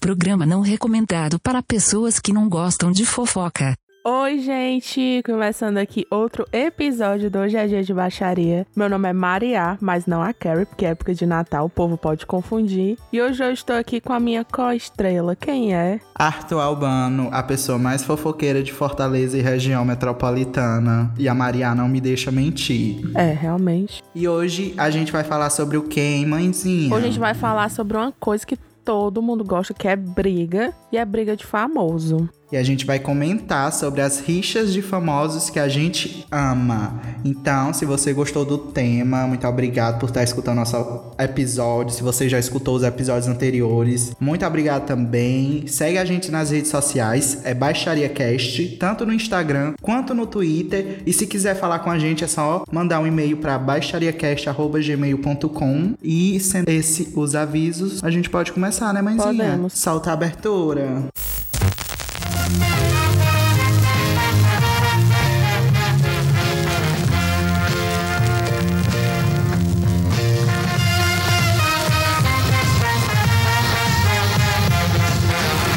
Programa não recomendado para pessoas que não gostam de fofoca. Oi, gente! Começando aqui outro episódio do Hoje é Dia de Baixaria. Meu nome é Maria, mas não a Carrie, porque é época de Natal, o povo pode confundir. E hoje eu estou aqui com a minha co-estrela. Quem é? Arthur Albano, a pessoa mais fofoqueira de Fortaleza e região metropolitana. E a Maria não me deixa mentir. É, realmente. E hoje a gente vai falar sobre o quem, mãezinha? Hoje a gente vai falar sobre uma coisa que todo mundo gosta, que é briga. E é briga de famoso e a gente vai comentar sobre as rixas de famosos que a gente ama. Então, se você gostou do tema, muito obrigado por estar escutando nosso episódio. Se você já escutou os episódios anteriores, muito obrigado também. Segue a gente nas redes sociais, é Baixaria Cast, tanto no Instagram quanto no Twitter. E se quiser falar com a gente, é só mandar um e-mail para baixariacast@gmail.com. E sendo esse os avisos, a gente pode começar, né, mãezinha? Podemos. Salta a abertura.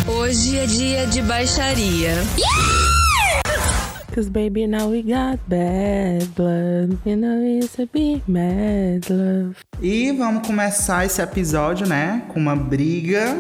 Hoje é dia de baixaria. Yeah! Cause baby, now we got bad blood. You know it's a big mad love. E vamos começar esse episódio, né? Com uma briga.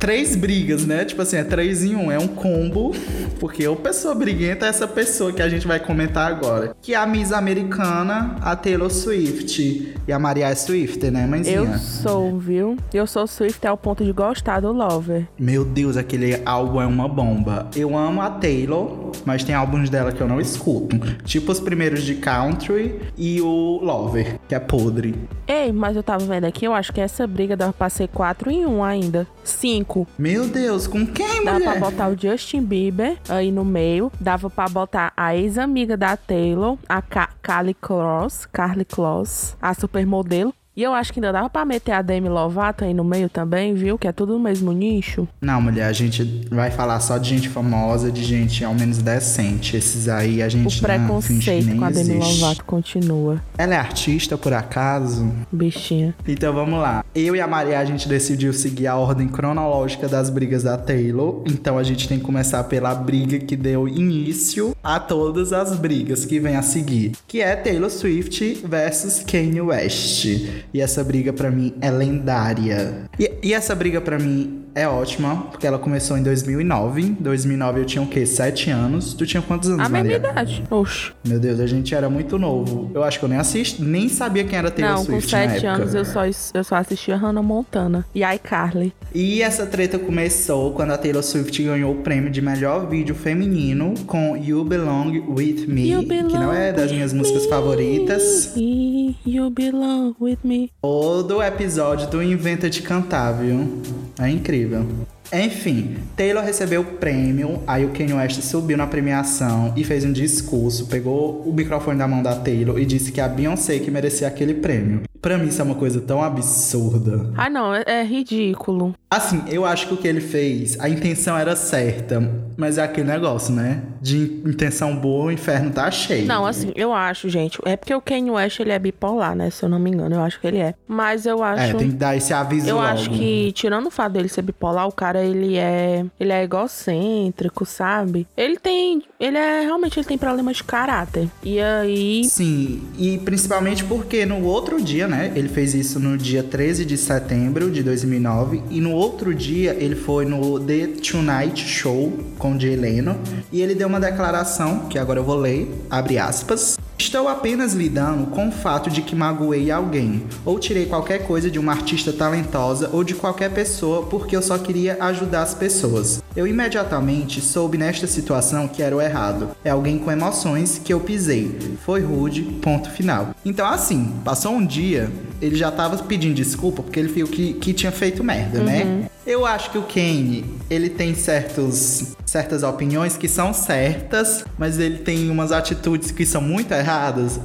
Três brigas, né? Tipo assim, é três em um. É um combo. Porque o pessoa briguenta é essa pessoa que a gente vai comentar agora. Que é a Miss Americana, a Taylor Swift. E a Maria é Swift, né, mãezinha? Eu sou, viu? Eu sou Swift ao ponto de gostar do Lover. Meu Deus, aquele álbum é uma bomba. Eu amo a Taylor, mas tem álbuns dela que eu não escuto. Tipo os primeiros de country e o Lover, que é podre. Ei, mas eu tava vendo aqui, eu acho que essa briga dava pra ser 4 em 1 ainda. 5. Meu Deus, com quem, dava mulher? Dava pra botar o Justin Bieber aí no meio. Dava pra botar a ex-amiga da Taylor, a Ka Carly Cross, Carly Cross, a supermodelo. E eu acho que ainda dava pra meter a Demi Lovato aí no meio também, viu? Que é tudo no mesmo nicho. Não, mulher, a gente vai falar só de gente famosa, de gente ao menos decente. Esses aí a gente O preconceito não, com a Demi existe. Lovato continua. Ela é artista, por acaso? Bichinha. Então vamos lá. Eu e a Maria, a gente decidiu seguir a ordem cronológica das brigas da Taylor. Então a gente tem que começar pela briga que deu início a todas as brigas que vem a seguir. Que é Taylor Swift versus Kanye West. E essa briga para mim é lendária. E, e essa briga para mim é ótima, porque ela começou em 2009. Em 2009 eu tinha o quê? Sete anos. Tu tinha quantos anos, A Maria? mesma idade. Oxe. Meu Deus, a gente era muito novo. Eu acho que eu nem assisti, nem sabia quem era Taylor Não, Swift com sete anos eu só, eu só assistia Hannah Montana e iCarly. E essa treta começou quando a Taylor Swift ganhou o prêmio de melhor vídeo feminino com You Belong With Me, You que não é das minhas músicas favoritas. You belong with me. Todo episódio do Inventa de Cantar, viu? É incrível. Enfim, Taylor recebeu o prêmio, aí o Kanye West subiu na premiação e fez um discurso, pegou o microfone da mão da Taylor e disse que a Beyoncé que merecia aquele prêmio. Pra mim isso é uma coisa tão absurda. Ah, não, é, é ridículo. Assim, eu acho que o que ele fez, a intenção era certa, mas é aquele negócio, né? De intenção boa, o inferno tá cheio. Não, assim, eu acho, gente, é porque o Kanye West, ele é bipolar, né, se eu não me engano, eu acho que ele é. Mas eu acho... É, tem que dar esse aviso Eu logo. acho que, tirando o fato dele ser bipolar, o cara, ele é... Ele é egocêntrico, sabe? Ele tem... Ele é... Realmente, ele tem problemas de caráter. E aí... Sim, e principalmente porque no outro dia, né? Ele fez isso no dia 13 de setembro de 2009 e no outro dia ele foi no The Tonight Show com Jay Leno e ele deu uma declaração que agora eu vou ler, abre aspas. Estou apenas lidando com o fato de que magoei alguém, ou tirei qualquer coisa de uma artista talentosa ou de qualquer pessoa porque eu só queria ajudar as pessoas. Eu imediatamente soube nesta situação que era o errado. É alguém com emoções que eu pisei. Foi rude, ponto final. Então, assim, passou um dia, ele já tava pedindo desculpa porque ele viu que, que tinha feito merda, né? Eu acho que o Kane, ele tem certos, certas opiniões que são certas, mas ele tem umas atitudes que são muito erradas.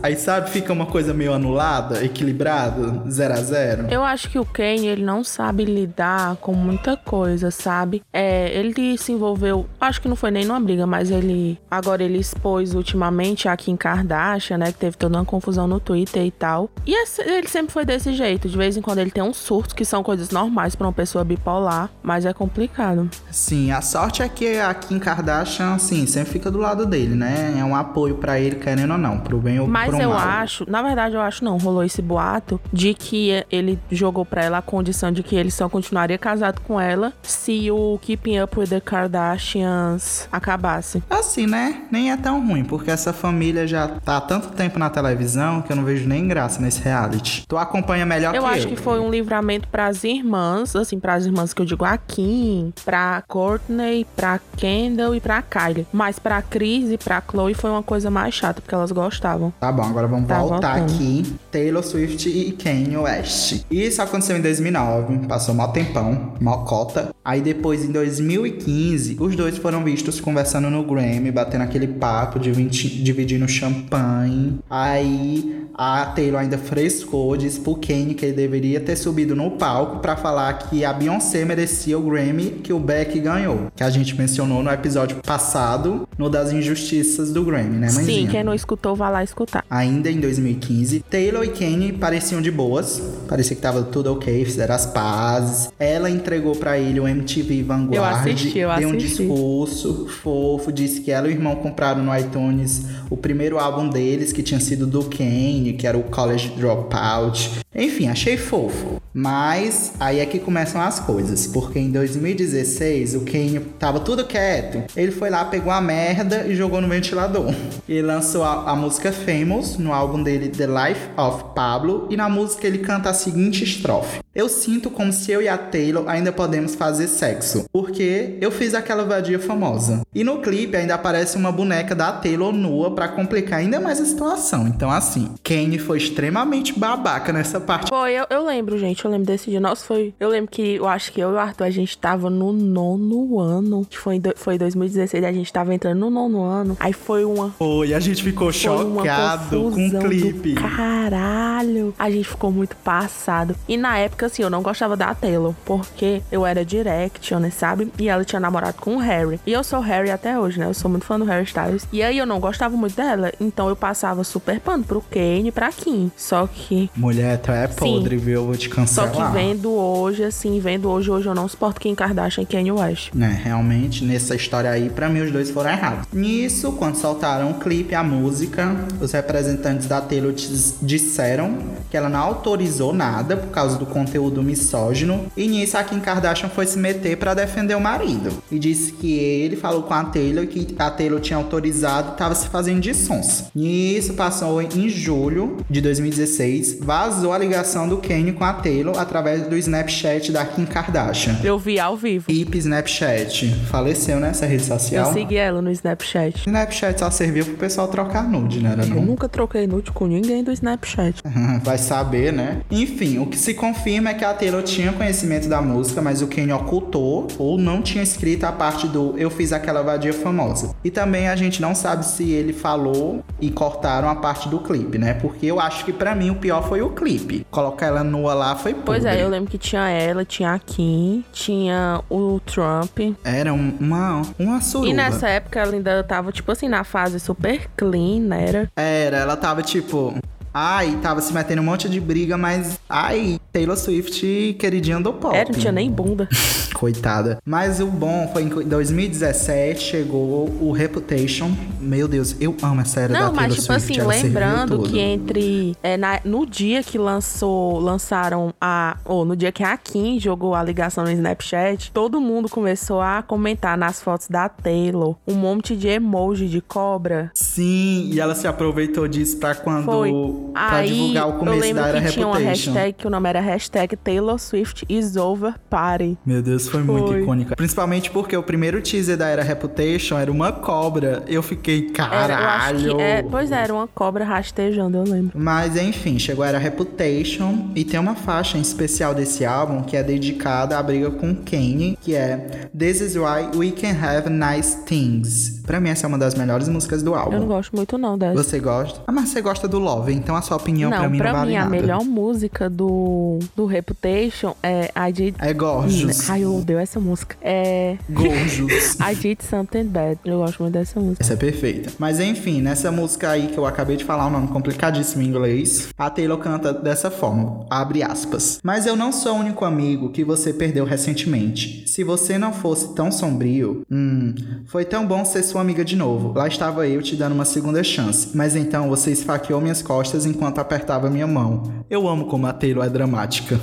Aí, sabe, fica uma coisa meio anulada, equilibrada, zero a zero. Eu acho que o Kanye, ele não sabe lidar com muita coisa, sabe? É, ele se envolveu, acho que não foi nem numa briga, mas ele agora ele expôs ultimamente a Kim Kardashian, né, que teve toda uma confusão no Twitter e tal. E ele sempre foi desse jeito, de vez em quando ele tem uns surtos que são coisas normais para uma pessoa bipolar, mas é complicado. Sim, a sorte é que a Kim Kardashian, assim, sempre fica do lado dele, né? É um apoio para ele, querendo ou não, pro bem ou mas pro mal. Mas eu acho, na verdade eu acho não, rolou esse boato de que ele jogou para ela a condição de que ele só continuaria casado com ela se o Keeping Up with the Kardashians acabasse. Assim, né? Nem é tão ruim, porque essa família já tá há tanto tempo na televisão que eu não vejo nem graça nesse reality. Tu acompanha melhor eu que eu. Eu acho que foi um livramento para as irmãs, assim, para as irmãs que eu digo a Kim, pra Courtney, pra Kendall e pra Kylie. Mas pra Cris e pra Chloe foi uma coisa mais chata, porque elas gostavam. Tá bom, agora vamos tá voltar voltando. aqui. Taylor Swift e Kanye West. Isso aconteceu em 2009, passou mal tempão, mal cota. Aí depois, em 2015, os dois foram vistos conversando no Grammy, batendo aquele papo, dividindo champanhe. Aí a Taylor ainda frescou, disse pro Kanye que ele deveria ter subido no palco para falar que a Beyoncé merecia o Grammy que o Beck ganhou. Que a gente mencionou no episódio passado, no das injustiças do Grammy, né, mãezinha? Sim, quem não escutou, vá lá escutar. Ainda em 2015, Taylor e Kanye pareciam de boas, parecia que tava tudo ok, fizeram as pazes. Ela entregou para ele o MTV Vanguard, eu assisti, eu deu um discurso fofo, disse que ela e o irmão compraram no iTunes o primeiro álbum deles, que tinha sido do Kanye, que era o College Dropout. Enfim, achei fofo. Mas aí é que começam as coisas, porque em 2016 o Kanye tava tudo quieto. Ele foi lá, pegou a merda e jogou no ventilador. Ele lançou a, a música Famous no álbum dele The Life of Pablo e na música ele canta a seguinte estrofe: Eu sinto como se eu e a Taylor ainda podemos fazer sexo, porque eu fiz aquela vadia famosa. E no clipe ainda aparece uma boneca da Taylor nua para complicar ainda mais a situação. Então assim, Kanye foi extremamente babaca nessa parte. Foi, eu, eu lembro, gente, eu lembro desse dia. Nossa, foi. Eu lembro que eu acho que eu e o Arthur, a gente tava no nono ano. Que foi, foi 2016, a gente tava entrando no nono ano. Aí foi uma. Foi, a gente ficou chocado com o clipe. caralho. A gente ficou muito passado. E na época, assim, eu não gostava da Taylor, porque eu era direct, né, sabe? E ela tinha namorado com o Harry. E eu sou Harry até hoje, né? Eu sou muito fã do Harry Styles. E aí eu não gostava muito dela. Então eu passava super pano pro Kane e pra Kim. Só que. Mulher, tu é podre, Sim. viu? Eu vou te cancelar. Só que vendo hoje, assim, vendo hoje, hoje eu não suporto Kim Kardashian e Kanye West. Né, realmente, nessa história aí, pra mim os dois foram errados. Nisso, quando soltaram o clipe, a música, os representantes da Taylor disseram que ela não autorizou nada por causa do conteúdo misógino. E nisso, a Kim Kardashian foi se meter para defender o marido. E disse que ele falou com a Taylor que a Taylor tinha autorizado e tava se fazendo de sons. Nisso, passou em julho de 2016, vazou a ligação do Kanye com a Taylor através do Snapchat da Kim Kardashian. Eu vi ao vivo. IP Snapchat. Faleceu nessa rede social. Eu segui ela no Snapchat. Snapchat só serviu pro pessoal trocar nude, né? Eu nunca troquei nude com ninguém do Snapchat. Vai saber, né? Enfim, o que se confirma é que a Taylor tinha conhecimento da música, mas o Kanye ocultou ou não tinha escrito a parte do Eu Fiz Aquela Vadia Famosa. E também a gente não sabe se ele falou e cortaram a parte do clipe, né? Porque eu acho que para mim o pior foi o clipe. Colocar ela nua lá foi podre. Pois é, eu lembro que tinha ela, tinha a Kim, tinha o Trump. Era uma, uma suruba. E nessa época ela ainda tava, tipo assim, na fase super clean, né? Era. Era, ela tava tipo. Ai, tava se metendo um monte de briga, mas. Ai, Taylor Swift, queridinha do pop. É, não tinha nem bunda. Coitada. Mas o bom foi em 2017 chegou o Reputation. Meu Deus, eu amo essa era não, da Taylor Swift. Não, mas tipo assim, lembrando que entre. É, na, no dia que lançou, lançaram a. Ou no dia que a Kim jogou a ligação no Snapchat, todo mundo começou a comentar nas fotos da Taylor um monte de emoji de cobra. Sim, e ela se aproveitou disso pra quando. Foi pra Aí, divulgar o começo da era que tinha uma hashtag que o nome era hashtag Taylor Swift is over party. Meu Deus, foi, foi, muito icônica. Principalmente porque o primeiro teaser da era Reputation era uma cobra. Eu fiquei, caralho. Era, é, pois é, era uma cobra rastejando, eu lembro. Mas enfim, chegou a era Reputation e tem uma faixa em especial desse álbum que é dedicada à briga com Kanye, que é This is why we can have nice things. Pra mim essa é uma das melhores músicas do álbum. Eu não gosto muito não dessa. Você gosta? Ah, mas você gosta do Love, então então a sua opinião não, pra mim pra não vale mim, nada. a melhor música do, do Reputation é I Did... É Gorgeous. Ai, eu odeio essa música. É... Gorgeous. I Did Something Bad. Eu gosto muito dessa música. Essa é perfeita. Mas enfim, nessa música aí que eu acabei de falar, um nome complicadíssimo em inglês, a Taylor canta dessa forma, abre aspas. Mas eu não sou o único amigo que você perdeu recentemente. Se você não fosse tão sombrio, hum, foi tão bom ser sua amiga de novo. Lá estava eu te dando uma segunda chance. Mas então você esfaqueou minhas costas enquanto apertava minha mão. Eu amo como a Taylor é dramática.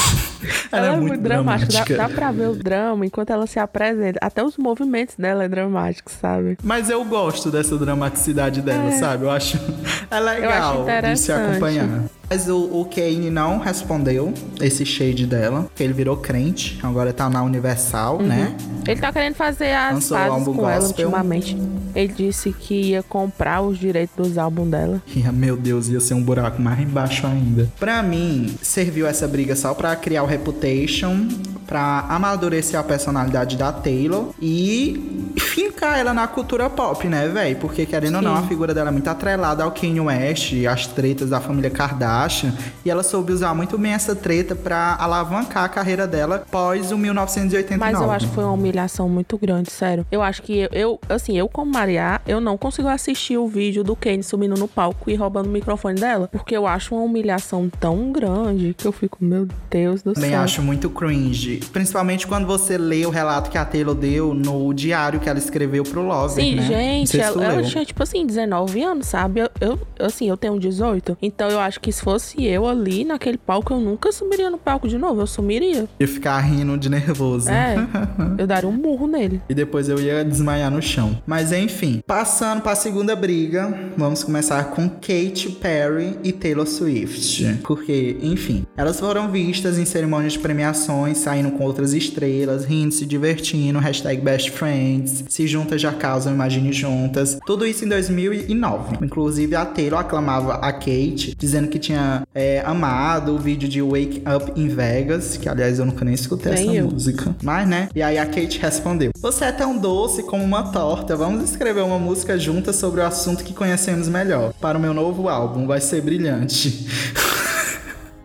ela, ela, é, muito, dramática. dramática. Dá, dá pra ver o drama enquanto ela se apresenta. Até os movimentos dela é dramático, sabe? Mas eu gosto dessa dramaticidade dela, é. sabe? Eu acho é legal de se acompanhar. Mas o, o Kane não respondeu esse shade dela, que ele virou crente, agora tá na Universal, uhum. né? Ele tá querendo fazer as Lançou pazes com gospel. ela ultimamente. Ele disse que ia comprar os direitos dos álbuns dela. meu Deus, ia ser um buraco mais embaixo ainda. Pra mim, serviu essa briga só pra criar o Reputation, pra amadurecer a personalidade da Taylor e fincar ela na cultura pop, né, velho? Porque, querendo Sim. ou não, a figura dela é muito atrelada ao Kanye West, as tretas da família Kardashian, e ela soube usar muito bem essa treta pra alavancar a carreira dela pós o 1989. Mas eu acho que foi uma humilhação muito grande, sério. Eu acho que eu, eu assim, eu como Maria, eu não consigo assistir o vídeo do Kanye subindo no palco e roubando o microfone dela, porque eu acho uma humilhação tão grande que eu fico, meu Deus do Também céu. acho muito cringe, principalmente quando você lê o relato que a Taylor deu no diário que ela escreveu pro Lover, Sim, né? gente, ela, ela, tinha, tipo assim, 19 anos, sabe? Eu, eu, assim, eu tenho 18. Então eu acho que se fosse eu ali naquele palco, eu nunca sumiria no palco de novo. Eu sumiria. Ia ficar rindo de nervoso. É. eu daria um murro nele. E depois eu ia desmaiar no chão. Mas enfim, passando pra segunda briga, vamos começar com Katy Perry e Taylor Swift. Porque, enfim, elas foram vistas em cerimônias de premiações, saindo com outras estrelas, rindo, se divertindo, hashtag best friends, se juntas já causam Imagine Juntas. Tudo isso em 2009. Inclusive, a Taylor aclamava a Kate, dizendo que tinha é, amado o vídeo de Wake Up in Vegas, que aliás eu nunca nem escutei nem essa eu. música. Mas, né? E aí a Kate respondeu: Você é tão doce como uma torta. Vamos escrever uma música juntas sobre o assunto que conhecemos melhor. Para o meu novo álbum, vai ser brilhante.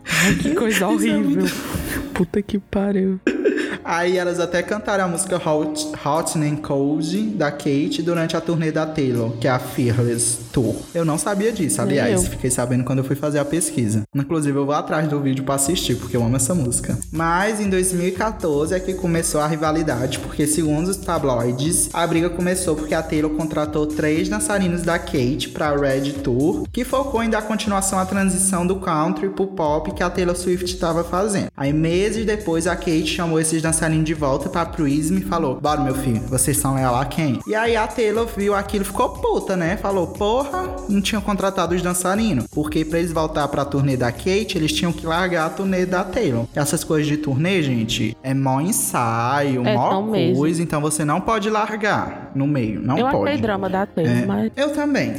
Ai, que coisa é horrível. Puta que pariu. Aí elas até cantaram a música Hot, Hot and Cold da Kate durante a turnê da Taylor, que é a Fearless Tour. Eu não sabia disso, aliás, fiquei sabendo quando eu fui fazer a pesquisa. Inclusive, eu vou atrás do vídeo para assistir, porque eu amo essa música. Mas em 2014 é que começou a rivalidade, porque segundo os tabloides, a briga começou porque a Taylor contratou três dançarinos da Kate para Red Tour, que focou em dar continuação à transição do country pro pop que a Taylor Swift estava fazendo. Aí meses depois a Kate chamou esses dançarinos dançarino de volta pra Prism e falou: Bora, meu filho, vocês são leal a quem? E aí a Taylor viu aquilo ficou puta, né? Falou: Porra, não tinham contratado os dançarinos. Porque pra eles voltar pra turnê da Kate, eles tinham que largar a turnê da Taylor. Essas coisas de turnê, gente, é mó ensaio, é mó coisa. Mesmo. Então você não pode largar no meio. Não eu pode. Eu drama da Taylor, é. mas. Eu também.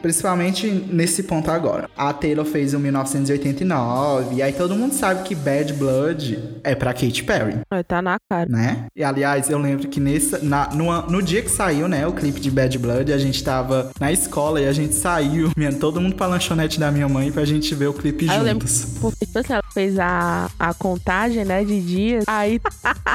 Principalmente nesse ponto agora. A Taylor fez o 1989, e aí todo mundo sabe que Bad Blood é pra Katy Perry. Tá na cara. Né? E aliás, eu lembro que nesse, na, no, no dia que saiu, né, o clipe de Bad Blood, a gente tava na escola e a gente saiu, todo mundo pra lanchonete da minha mãe pra gente ver o clipe aí juntos. Eu lembro, porque tipo assim, ela fez a, a contagem, né, de dias. Aí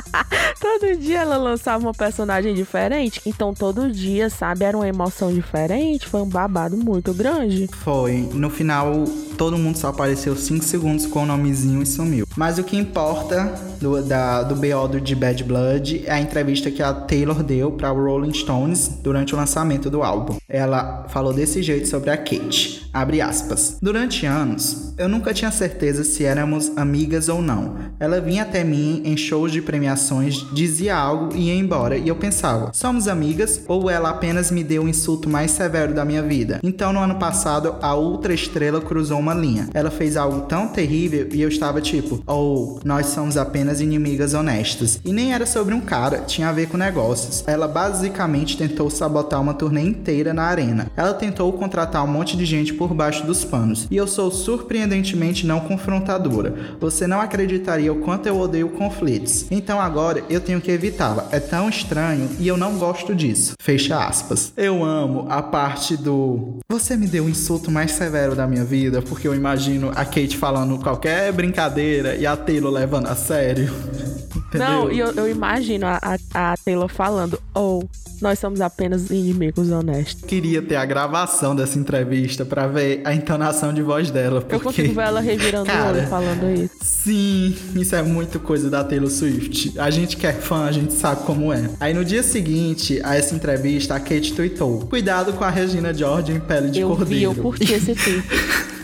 todo dia ela lançava uma personagem diferente. Então todo dia, sabe, era uma emoção diferente. Foi um babado muito grande. Foi. No final, todo mundo só apareceu 5 segundos com o nomezinho e sumiu. Mas o que importa do, da, do BO do de Bad Blood é a entrevista que a Taylor deu para Rolling Stones durante o lançamento do álbum. Ela falou desse jeito sobre a Kate. Abre aspas. Durante anos, eu nunca tinha certeza se éramos amigas ou não. Ela vinha até mim em shows de premiações, dizia algo e ia embora, e eu pensava: somos amigas ou ela apenas me deu o insulto mais severo da minha vida? Então, no ano passado, a ultra estrela cruzou uma linha. Ela fez algo tão terrível e eu estava tipo: oh, nós somos apenas inimigas honestas. E nem era sobre um cara, tinha a ver com negócios. Ela basicamente tentou sabotar uma turnê inteira na arena. Ela tentou contratar um monte de gente por baixo dos panos. E eu sou surpreendentemente não confrontadora. Você não acreditaria o quanto eu odeio conflitos. Então agora eu tenho que evitá-la. É tão estranho e eu não gosto disso. Fecha aspas. Eu amo a parte do. Você me deu o insulto mais severo da minha vida, porque eu imagino a Kate falando qualquer brincadeira e a Taylor levando a sério. Entendeu? Não, e eu, eu imagino a, a, a Taylor falando, ou oh, nós somos apenas inimigos honestos. Queria ter a gravação dessa entrevista para ver a entonação de voz dela. Porque... Eu consigo ver ela revirando Cara, o olho falando isso. Sim, isso é muito coisa da Taylor Swift. A gente que é fã, a gente sabe como é. Aí no dia seguinte a essa entrevista, a Kate tweetou: Cuidado com a Regina George em pele de eu cordeiro. Vi, eu curti esse tweet.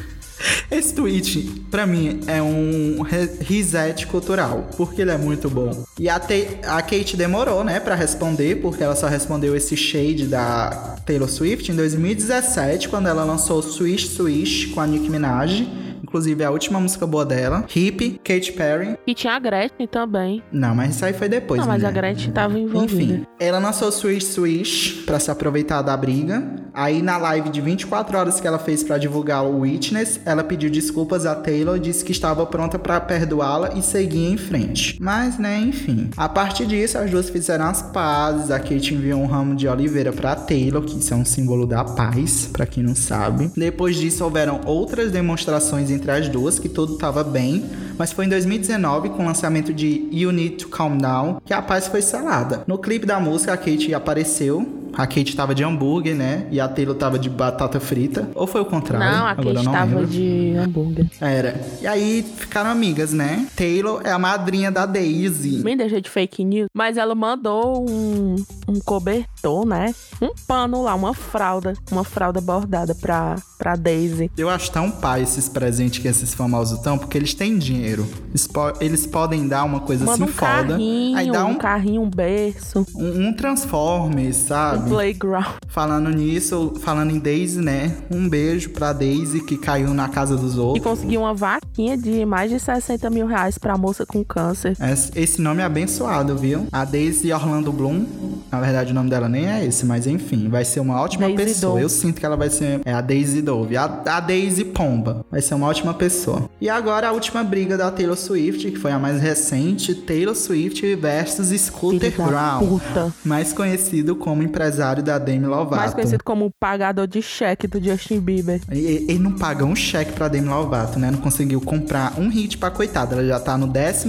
Esse tweet, pra mim, é um reset cultural, porque ele é muito bom. E a, a Kate demorou, né, pra responder, porque ela só respondeu esse shade da Taylor Swift em 2017, quando ela lançou Swish Swish com a Nicki Minaj inclusive é a última música boa dela. Hip, Katy Perry. E tinha a Gretchen também. Não, mas isso aí foi depois, Não, mas mulher. a Gretchen tava envolvida. Enfim, ela lançou Swish Swish pra se aproveitar da briga. Aí na live de 24 horas que ela fez para divulgar o Witness, ela pediu desculpas a Taylor, disse que estava pronta para perdoá-la e seguir em frente. Mas, né, enfim. A partir disso, as duas fizeram as pazes. A Kate enviou um ramo de oliveira para Taylor, que isso é um símbolo da paz, para quem não sabe. Depois disso, houveram outras demonstrações entre as duas, que tudo estava bem, mas foi em 2019, com o lançamento de You Need to Calm Down, que a paz foi selada. No clipe da música, a Kate apareceu a Kate tava de hambúrguer, né? E a Taylor tava de batata frita. Ou foi o contrário? Não, a Kate não tava lembro. de hambúrguer. Era. E aí ficaram amigas, né? Taylor é a madrinha da Daisy. Me deixa de fake news. Mas ela mandou um, um cobertor, né? Um pano lá, uma fralda. Uma fralda bordada pra, pra Daisy. Eu acho tão pai esses presentes que esses famosos estão, porque eles têm dinheiro. Eles, po eles podem dar uma coisa Manda assim um foda. Carrinho, aí dá um, um carrinho, um berço. Um, um Transformers, sabe? Playground. Falando nisso, falando em Daisy, né? Um beijo pra Daisy que caiu na casa dos outros. E conseguiu uma vaquinha de mais de 60 mil reais pra moça com câncer. Esse nome é abençoado, viu? A Daisy Orlando Bloom. Na verdade, o nome dela nem é esse, mas enfim, vai ser uma ótima Daisy pessoa. Dove. Eu sinto que ela vai ser. É a Daisy Dove. A, a Daisy Pomba. Vai ser uma ótima pessoa. E agora a última briga da Taylor Swift, que foi a mais recente: Taylor Swift versus Scooter Brown. Puta. Mais conhecido como empresário empresário da Demi Lovato. Mais conhecido como o pagador de cheque do Justin Bieber. Ele, não paga um cheque pra Demi Lovato, né? Não conseguiu comprar um hit pra coitada. Ela já tá no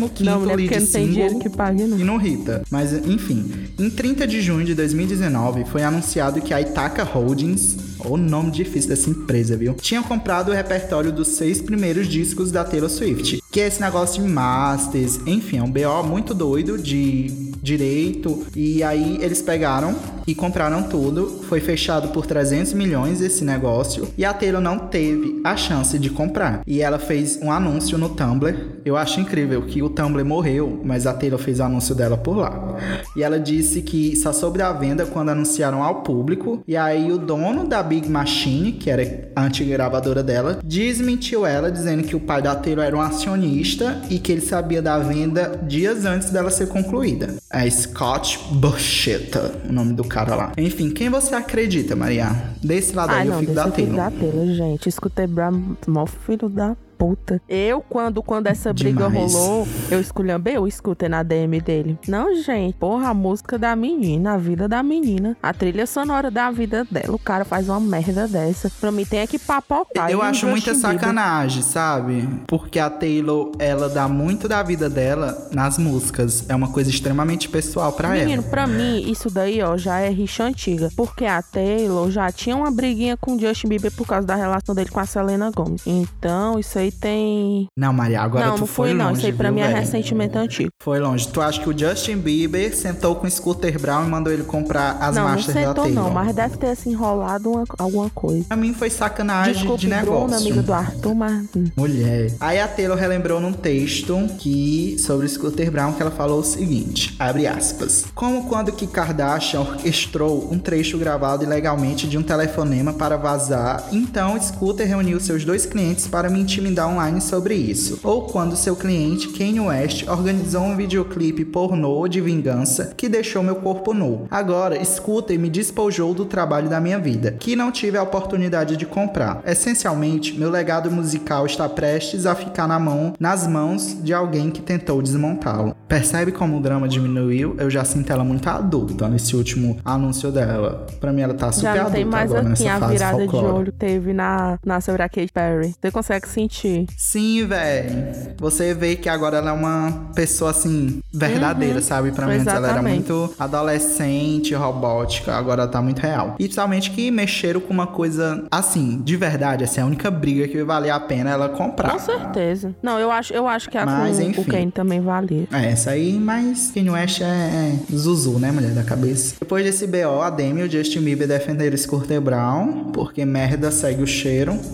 15 não, lead não tem dinheiro que pague, não. E não Rita. Mas, enfim. Em 30 de junho de 2019, foi anunciado que a Itaca Holdings o nome difícil dessa empresa, viu? Tinha comprado o repertório dos seis primeiros discos da Taylor Swift, que é esse negócio de masters, enfim, é um BO muito doido de direito. E aí eles pegaram e compraram tudo. Foi fechado por 300 milhões esse negócio e a Taylor não teve a chance de comprar. E ela fez um anúncio no Tumblr. Eu acho incrível que o Tumblr morreu, mas a Taylor fez o anúncio dela por lá. E ela disse que só sobre a venda quando anunciaram ao público. E aí o dono da Big Machine, que era a antiga gravadora dela, desmentiu ela dizendo que o pai da Taylor era um acionista e que ele sabia da venda dias antes dela ser concluída. É Scott Bushetta, o nome do cara lá. Enfim, quem você acredita, Maria? Desse lado ah, aí, não, o filho da Taylor. da Taylor, gente. Escutei Brown, mó filho da puta. Eu, quando, quando essa briga Demais. rolou, eu esculhambei eu escutei na DM dele. Não, gente, porra, a música da menina, a vida da menina, a trilha sonora da vida dela. O cara faz uma merda dessa. Pra mim, tem que papocar. Eu acho muita sacanagem, sabe? Porque a Taylor, ela dá muito da vida dela nas músicas. É uma coisa extremamente pessoal pra Menino, ela. Menino, pra mim, isso daí, ó, já é rixa antiga. Porque a Taylor já tinha uma briguinha com o Justin Bieber por causa da relação dele com a Selena Gomez. Então, isso aí aí tem. Não, Maria, agora não, tu não foi longe. Não, isso aí pra mim é ressentimento antigo. Foi longe. Tu acha que o Justin Bieber sentou com o Scooter Brown e mandou ele comprar as não, masters não sentou, da Taylor? Não, mas deve ter assim enrolado uma, alguma coisa. Pra mim foi sacanagem Desculpe, de negócio. Bruno, amigo do Arthur, mas. Hum. Mulher. Aí a Taylor relembrou num texto que sobre o Scooter Brown que ela falou o seguinte: abre aspas. Como quando que Kardashian orquestrou um trecho gravado ilegalmente de um telefonema para vazar, então Scooter reuniu seus dois clientes para me intimidar online sobre isso. Ou quando seu cliente, Kanye West, organizou um videoclipe pornô de vingança que deixou meu corpo nu. Agora, escuta e me despojou do trabalho da minha vida, que não tive a oportunidade de comprar. Essencialmente, meu legado musical está prestes a ficar na mão, nas mãos de alguém que tentou desmontá-lo. Percebe como o drama diminuiu? Eu já sinto ela muito adulta nesse último anúncio dela. Pra mim, ela tá super Já não adulta tem mais agora assim nessa a fase virada de folclore. olho que teve na, na sobre a Katy Perry. Você consegue sentir. Sim, velho. Você vê que agora ela é uma pessoa assim, verdadeira, sabe? Pra mim, antes ela era Uhum. Muito adolescente, robótica, agora ela tá muito real. E principalmente que mexeram com uma coisa assim, de verdade, assim, a única briga que valia a pena ela comprar. Com certeza. Não, eu acho, eu acho que a Mas, com enfim. o Kane também valia. É, essa aí, mas Kanye West é, é Zuzu, né, mulher da cabeça. Depois desse BO, a Demi e o Justin Bieber defenderam Scooter Brown, porque merda segue o cheiro.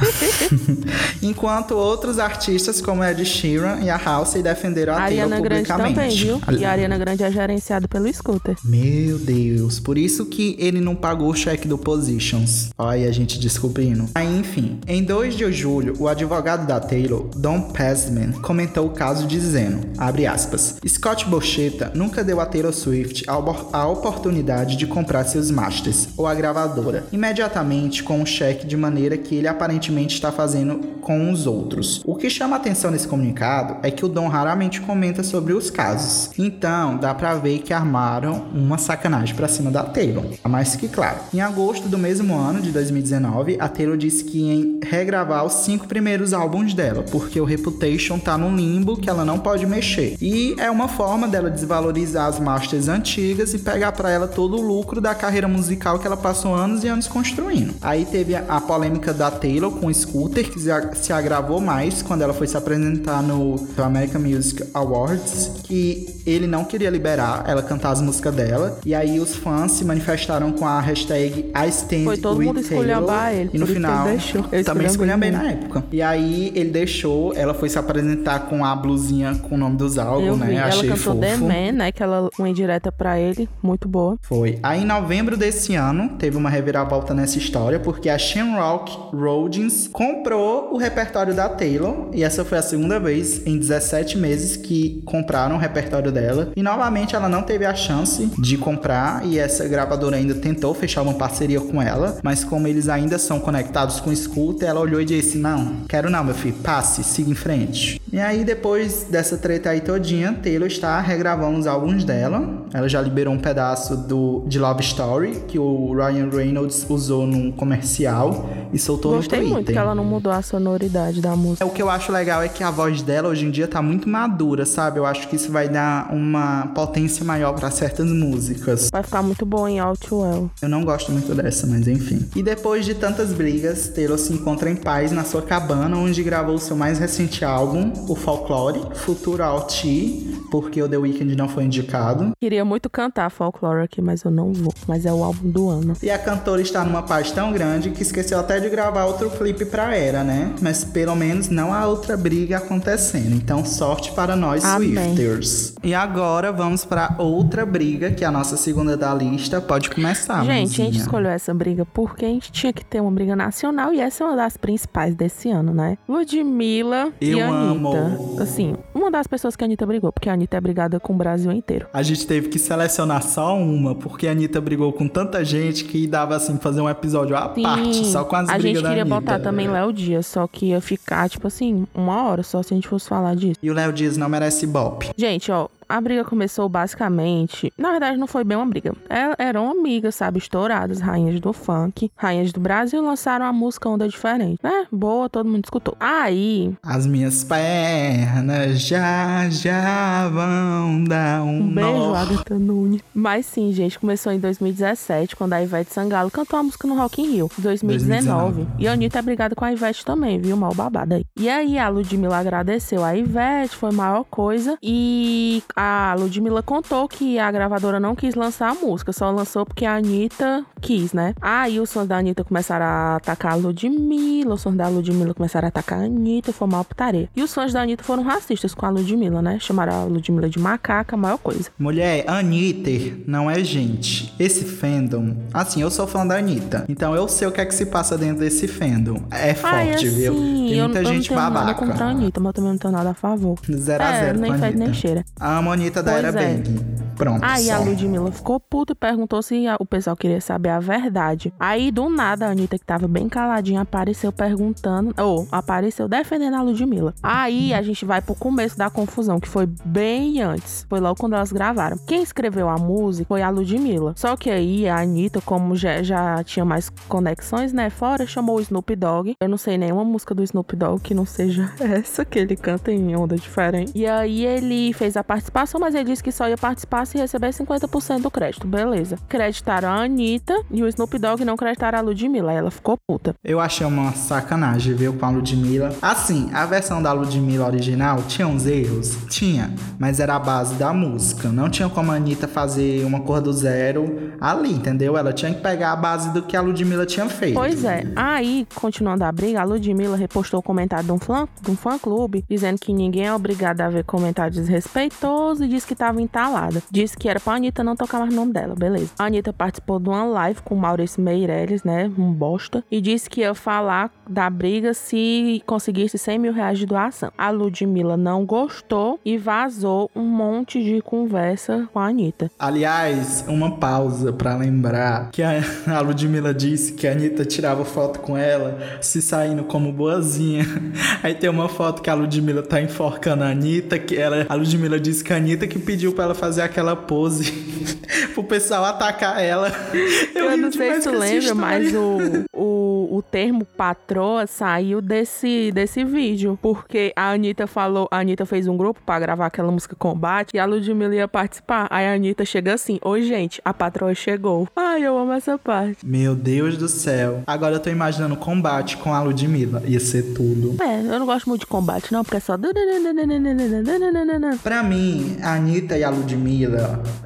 Enquanto outros artistas, como Ed Sheeran e a Halsey, defenderam a, Ariana Taylor Grande publicamente. também, viu? E a Ariana Grande é gerenciada pelo Scooter. Meu Deus, por isso que ele não pagou o cheque do Positions. Olha a gente descobrindo. Aí, enfim, em 2 de julho, o advogado da Taylor, Don Passman, comentou o caso dizendo, abre aspas, Scott Borchetta nunca deu a Taylor Swift a, a oportunidade de comprar seus masters, ou a gravadora, imediatamente com um cheque de maneira que ele aparentemente está fazendo com os outros. O que chama atenção nesse comunicado é que o Dom raramente comenta sobre os casos. Então, dá pra ver que armaram uma sacanagem pra cima da Taylor. Tá mais que claro. Em agosto do mesmo ano, de 2019, a Taylor disse que ia regravar os cinco primeiros álbuns dela, porque o Reputation tá num limbo que ela não pode mexer. E é uma forma dela desvalorizar as masters antigas e pegar pra ela todo o lucro da carreira musical que ela passou anos e anos construindo. Aí teve a polêmica da Taylor com Scooter, que se agravou mais quando ela foi se apresentar no American Music Awards, que ele não queria liberar ela cantar as músicas dela. E aí os fãs se manifestaram com a hashtag I Stand Foi todo with mundo esculhambar ele, E no ele final. Eu também esculhambei muito. na época. E aí ele deixou, ela foi se apresentar com a blusinha com o nome dos álbuns, vi. né? Ela Achei cantou fofo. The Man, né? Que ela uma indireta pra ele. Muito boa. Foi. Aí em novembro desse ano, teve uma reviravolta nessa história, porque a Shamrock Rodgers comprou o repertório da Taylor, e essa foi a segunda vez em 17 meses que compraram o repertório dela. E novamente ela não teve a chance de comprar, e essa gravadora ainda tentou fechar uma parceria com ela, mas como eles ainda são conectados com o Scooter, ela olhou e disse: Não, quero não, meu filho, passe, siga em frente. E aí, depois dessa treta aí todinha, Taylor está regravando os álbuns dela. Ela já liberou um pedaço do, de Love Story, que o Ryan Reynolds usou num comercial e soltou Gostei no Twitter. muito que ela não mudou a sonoridade da música. É, O que eu acho legal é que a voz dela hoje em dia tá muito madura, sabe? Eu acho que isso vai dar uma potência maior pra certas músicas. Vai ficar muito boa em Outwell. Eu não gosto muito dessa, mas enfim. E depois de tantas brigas, Taylor se encontra em paz na sua cabana, onde gravou seu mais recente álbum, o Folklore, Futuro T, porque o The Weeknd não foi indicado. Queria muito cantar Folklore aqui, mas eu não vou. Mas é o álbum do ano. E a cantora está numa paz tão grande que esqueceu até de gravar outro clipe pra Era, né? Mas pelo menos não há outra briga acontecendo. Então, sorte para nós Amém. Swifters. E agora vamos pra outra briga, que é a nossa segunda da lista. Pode começar, gente, a gente escolheu essa briga porque a gente tinha que ter uma briga nacional e essa é uma das principais desse ano, né? Ludmilla e Eu Anitta. amo. Assim, uma das pessoas que a Anitta brigou, porque a Anitta é brigada com o Brasil inteiro. A gente teve que selecionar só uma, porque a Anitta brigou com tanta gente que dava assim fazer um episódio à Sim, parte, só com as a brigas gente da queria botar também Léo Dias, só que ia ficar, tipo assim, uma hora só se a gente fosse falar disso. E o Léo Dias não merece bop. Gente, ó, a briga começou basicamente. Na verdade, não foi bem uma briga. É- Eram amigas, sabe? Estouradas, rainhas do funk, rainhas do Brasil, lançaram a música Onda Diferente, né? Boa, todo mundo escutou. Aí, As minhas pernas já já vão dar um, um beijo, nó. Agatha Nunes. Mas sim, gente, começou em 2017, quando a Ivete Sangalo cantou a música no Rock in Rio. 2019. 2019. E a Anitta é brigada com a Ivete também, viu? Mal babada aí. E aí, a Ludmilla agradeceu a Ivete, foi a maior coisa. E a Ludmilla contou que a gravadora não quis lançar a música, só lançou porque a Anitta quis, né? Aí os fãs da Anitta começaram a atacar a Ludmilla, os fãs da Ludmilla começaram a atacar a Anitta, foi uma putaria. E os fãs da Anitta foram racistas com a Ludmilla, né? Chamaram a Ludmilla de macaca, a maior coisa. Mulher, Anitta não é gente. Esse fandom, assim, eu sou fã da Anitta, então eu sei o que é que se passa dentro desse fandom. É forte, Ai, assim, viu? Tem eu, muita eu gente não tenho nada babaca. contra a Anitta, mas eu também não tenho nada a favor. Zero a é, zero nem a fede nem cheira. Amo a Anitta da Pois Era é. Bang. Pronto, Aí só. a Ludmilla ficou puta e perguntou se a- o pessoal queria saber a verdade. Aí, do nada, a Anitta, que tava bem caladinha, apareceu perguntando, ou apareceu defendendo a Ludmilla. Aí a gente vai pro começo da confusão, que foi bem antes. Foi logo quando elas gravaram. Quem escreveu a música foi a Ludmilla. Só que aí a Anitta, como já, já tinha mais conexões, né, fora, chamou o Snoop Dogg. Eu não sei nenhuma música do Snoop Dogg que não seja essa, que ele canta em onda diferente. E aí ele fez a participação, mas ele disse que só ia participar se receber 50% do crédito. Beleza. Creditaram a Anitta e o Snoop Dogg não creditaram a Ludmilla. Ela ficou puta. Eu achei uma sacanagem, viu, com a Ludmilla. Assim, a versão da Ludmilla original tinha uns erros? Tinha, mas era a base da música. Não tinha como a Anitta fazer uma cor do zero ali, entendeu? Ela tinha que pegar a base do que a Ludmilla tinha feito. Pois é. Aí, continuando a briga, a Ludmilla repostou o comentário de um fã, de um fã clube dizendo que ninguém é obrigado a ver comentário desrespeitoso e disse que tava entalada. Disse que era pra Anitta não tocar mais o nome dela, beleza. A Anitta participou de uma live com Maurício Meirelles, né? Um bosta. E disse que ia falar da briga se conseguisse 100 mil reais de doação. A Ludmilla não gostou e vazou um monte de conversa com a Anitta. Aliás, uma pausa pra lembrar que a, a Ludmilla disse que a Anitta tirava foto com ela se saindo como boazinha. Aí tem uma foto que a Ludmilla tá enforcando a Anitta, que ela, a Ludmilla disse que a Anitta que pediu pra ela fazer aquela pose pro pessoal atacar ela. Eu, ri não sei se tu lembra, mas o, o, o termo patroa saiu desse, desse vídeo. Porque a Anitta falou, a Anitta fez um grupo pra gravar aquela música Combate e a Ludmilla ia participar. Aí a Anitta chega assim: Oi, gente, a patroa chegou. Ai, eu amo essa parte. Meu Deus do céu. Agora eu tô imaginando combate com a Ludmilla. Ia ser tudo. É, eu não gosto muito de combate, não, porque é só. Pra mim, a Anitta e a Ludmilla,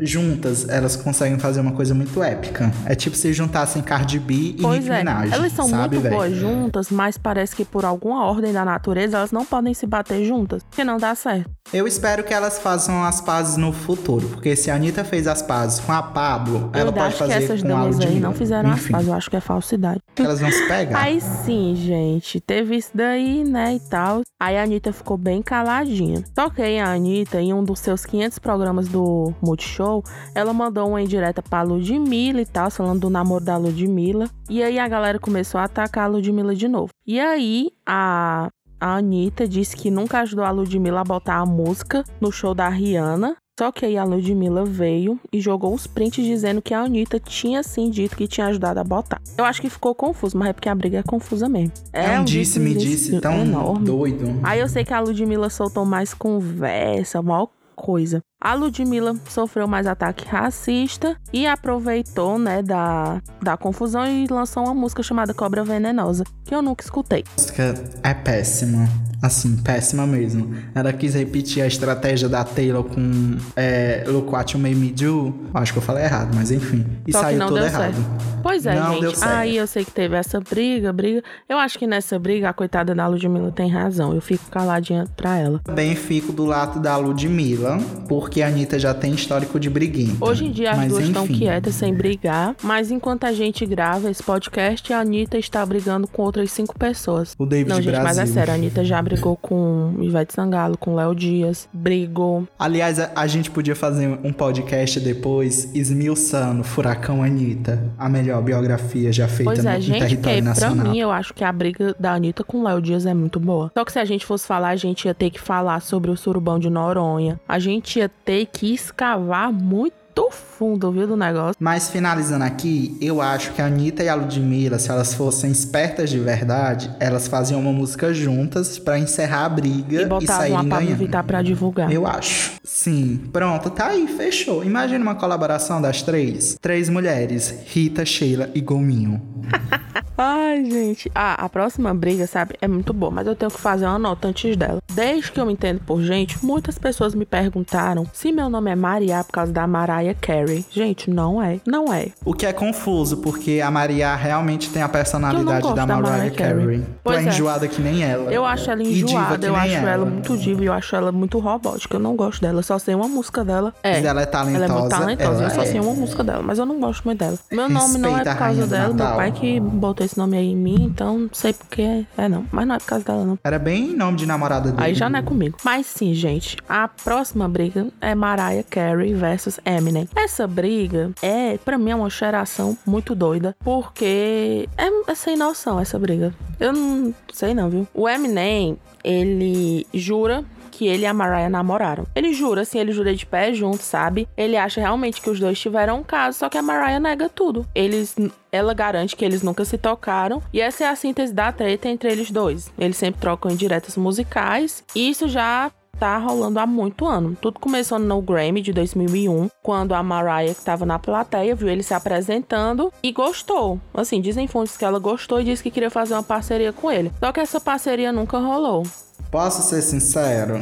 juntas, elas conseguem fazer uma coisa muito épica. É tipo se juntassem Cardi B e Pois Nicki é, Minaj, elas são sabe, muito velho? boas juntas, mas parece que por alguma ordem da natureza elas não podem se bater juntas, porque não dá certo. Eu espero que elas façam as pazes no futuro, porque se a Anitta fez as pazes com a Pablo, eu ela pode acho que fazer essas com a damas aí Ludmilla. não fizeram as Enfim, pazes, eu acho que é falsidade. elas vão se pegar. Aí sim, gente, teve isso daí, né, e tal. Aí a Anitta ficou bem caladinha. Só que aí a Anitta, em um dos seus 500 programas do Multishow, ela mandou uma indireta pra Ludmilla e tal, falando do namoro da Ludmilla. E aí a galera começou a atacar a Ludmilla de novo. E aí a, a Anitta disse que nunca ajudou a Ludmilla a botar a música no show da Rihanna. Só que aí a Ludmilla veio e jogou os prints dizendo que a Anitta tinha sim dito que tinha ajudado a botar. Eu acho que ficou confuso, mas é porque a briga é confusa mesmo. É um disse- disse-me disse tão enorme. doido. Aí eu sei que a Ludmilla soltou mais conversa, maior coisa. A Ludmilla sofreu mais ataque racista e aproveitou, né, da, da confusão e lançou uma música chamada Cobra Venenosa, que eu nunca escutei. A música é péssima. Assim, péssima mesmo. Ela quis repetir a estratégia da Taylor com é, Look What You Made Me Do. Acho que eu falei errado, mas enfim. E Só saiu tudo deu errado. certo. Pois é, Não deu gente. certo. Aí eu sei que teve essa briga, briga. Eu acho que nessa briga a coitada da Ludmilla tem razão. Eu fico caladinha pra ela. Também fico do lado da Ludmilla, porque a Anitta já tem histórico de briguinha. Hoje em dia as Mas, duas estão enfim. quietas, sem brigar. Mas enquanto a gente grava esse podcast, a Anitta está brigando com outras cinco pessoas. O David Não, gente, mas é Brasil. sério, a Anitta já brigou com Ivete Sangalo, com Léo Dias, brigou. Aliás, a, a gente podia fazer um podcast depois esmiuçando Furacão Anitta, a melhor biografia já feita Pois no, é, em gente, território que pra nacional. mim eu acho que a briga da Anitta com Léo Dias é muito boa. Só que se a gente fosse falar, a gente ia ter que falar sobre o surubão de Noronha. A gente ia ter que escavar muito fundo, viu, do negócio. Mas finalizando aqui, eu acho que a Anitta e a Ludmilla, se elas fossem espertas de verdade, elas faziam uma música juntas pra encerrar a briga E e, botavam saírem a Pablo ganhando. Vittar pra divulgar. Eu acho. Sim. Pronto, tá aí, fechou. Imagina uma colaboração das três. Três mulheres, Rita, Sheila e Gominho. Ai, gente. Ah, a próxima briga, sabe, é muito boa, mas eu tenho que fazer uma nota antes dela. Desde que eu me entendo por gente, muitas pessoas me perguntaram se meu nome é Maria por causa da Mariah Carey. Gente, não é. Não é. O que é confuso, porque a Maria realmente tem a personalidade da, da Mariah, Carey. Carey. Tu Pois é é. enjoada que nem ela. Eu acho ela enjoada, eu acho ela. ela. muito diva e eu acho ela muito robótica. Eu não gosto dela, só sei uma música dela. É. Mas ela é talentosa. Ela é muito talentosa, eu só é. sei uma música dela, mas eu não gosto muito dela. Meu nome não é Respeita por causa dela, meu Natal. pai que botou esse nome aí em mim, então não sei porque é não. Mas não é por causa dela, não. Era bem nome de namorada dele. Aí já não é comigo. Mas sim, gente, a próxima briga é Mariah Carey versus Eminem. Essa briga é, pra mim, é uma cheiração muito doida, porque é, é sem noção essa briga. Eu não sei não, viu? O Eminem, ele jura que ele e a Mariah namoraram. Ele jura, assim, ele jura de pé junto, sabe? Ele acha realmente que os dois tiveram um caso, só que a Mariah nega tudo. Eles ela garante que eles nunca se tocaram. E essa é a síntese da treta entre eles dois. Eles sempre trocam indiretas musicais. E isso já tá rolando há muito ano. Tudo começou no Grammy de 2001, quando a Mariah, que tava na plateia, viu ele se apresentando e gostou. Assim, dizem fontes que ela gostou e disse que queria fazer uma parceria com ele. Só que essa parceria nunca rolou. Posso ser sincero?